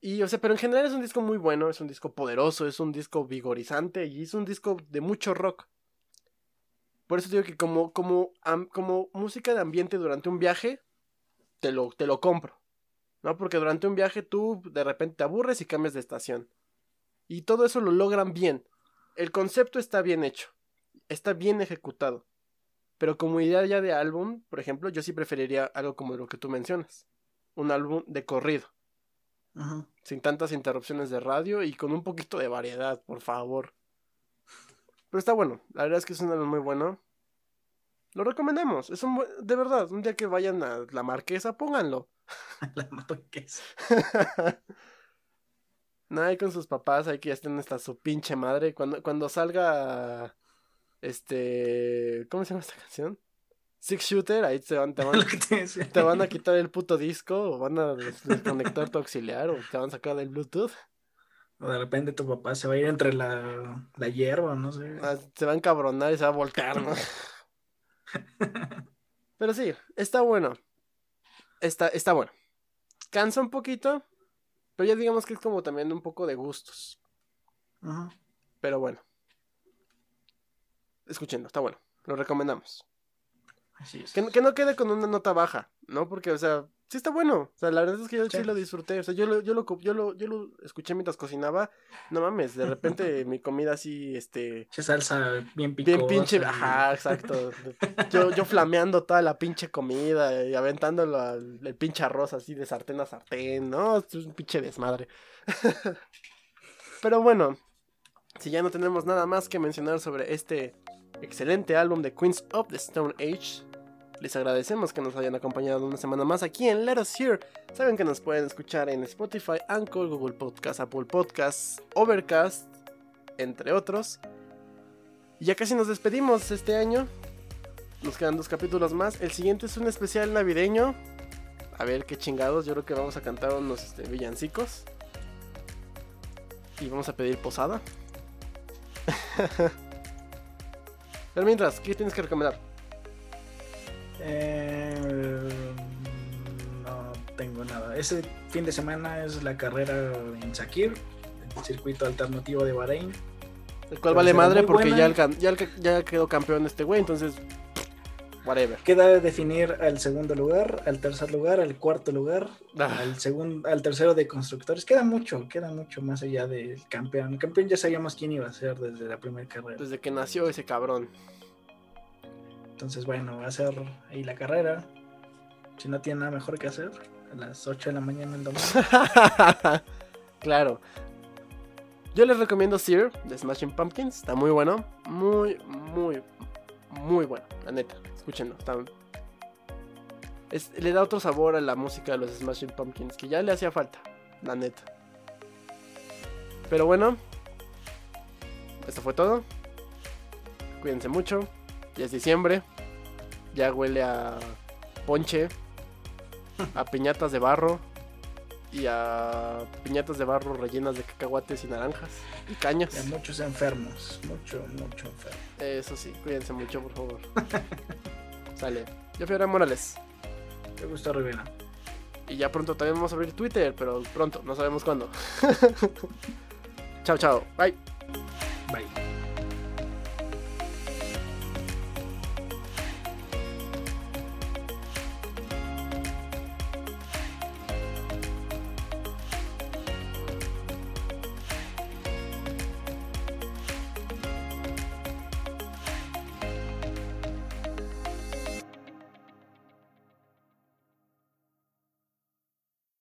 Y, o sea, pero en general es un disco muy bueno, es un disco poderoso, es un disco vigorizante y es un disco de mucho rock. Por eso digo que como, como, como música de ambiente durante un viaje, te lo, te lo compro. ¿No? Porque durante un viaje tú de repente te aburres y cambias de estación. Y todo eso lo logran bien. El concepto está bien hecho. Está bien ejecutado. Pero como idea ya de álbum, por ejemplo, yo sí preferiría algo como lo que tú mencionas. Un álbum de corrido. Sin tantas interrupciones de radio y con un poquito de variedad, por favor. Pero está bueno, la verdad es que es un álbum muy bueno. Lo recomendamos, es un de verdad, un día que vayan a la marquesa, pónganlo. la marquesa. Nada, con sus papás, hay que ya estén hasta su pinche madre. Cuando, cuando salga este. ¿Cómo se llama esta canción? Six Shooter, ahí te van, te van, te van a quitar el puto disco, o van a desconectar tu auxiliar, o te van a sacar del Bluetooth. O de repente tu papá se va a ir entre la, la hierba, no sé. Ah, se va a encabronar y se va a voltear, ¿no? Pero sí, está bueno. Está, está bueno. Cansa un poquito, pero ya digamos que es como también un poco de gustos. Pero bueno. Escuchando, está bueno. Lo recomendamos. Así es. Que, que, no quede con una nota baja, ¿no? Porque, o sea, sí está bueno. O sea, la verdad es que yo sí, lo disfruté. O sea, yo lo, yo lo, yo lo, yo lo escuché mientras cocinaba. No mames, de repente mi comida así, este. Che salsa bien picosa. Bien pinche, ajá, exacto. yo, yo flameando toda la pinche comida y aventándolo al el pinche arroz así de sartén a sartén, ¿no? Es un pinche desmadre. Pero bueno, si ya no tenemos nada más que mencionar sobre este excelente álbum de Queens of the Stone Age, les agradecemos que nos hayan acompañado una semana más aquí en Let Us Hear. Saben que nos pueden escuchar en Spotify, Anchor, Google Podcast, Apple Podcasts, Overcast, entre otros. Ya casi nos despedimos este año. Nos quedan dos capítulos más. El siguiente es un especial navideño. A ver qué chingados. Yo creo que vamos a cantar unos este, villancicos. Y vamos a pedir posada. Pero mientras, ¿qué tienes que recomendar? Eh, no tengo nada. Ese fin de semana es la carrera en Sakir, el circuito alternativo de Bahrein. El cual vale madre porque buena. ya, alcan- ya, alca- ya quedó campeón este güey. Entonces, whatever. Queda definir al segundo lugar, al tercer lugar, al cuarto lugar, Ah. al segundo, al tercero de constructores. Queda mucho, queda mucho más allá del campeón. El campeón ya sabíamos quién iba a ser desde la primera carrera. Desde que nació ese cabrón. Entonces, bueno, va a ser ahí la carrera. Si no tiene nada mejor que hacer, a las 8 de la mañana el domingo. claro. Yo les recomiendo Sear de Smashing Pumpkins. Está muy bueno. Muy, muy, muy bueno. La neta. Escúchenlo. Está... es- le da otro sabor a la música de los Smashing Pumpkins. Que ya le hacía falta. La neta. Pero bueno. Esto fue todo. Cuídense mucho. Ya es diciembre. Ya huele a ponche. A piñatas de barro y a piñatas de barro rellenas de cacahuates y naranjas y cañas. Hay muchos enfermos, mucho, mucho enfermo. Eso sí, cuídense mucho, por favor. Sale. Yo fui Abraham Morales. Te gusta Rivera. Y ya pronto también vamos a abrir Twitter, pero pronto, no sabemos cuándo. chao, chao. Bye.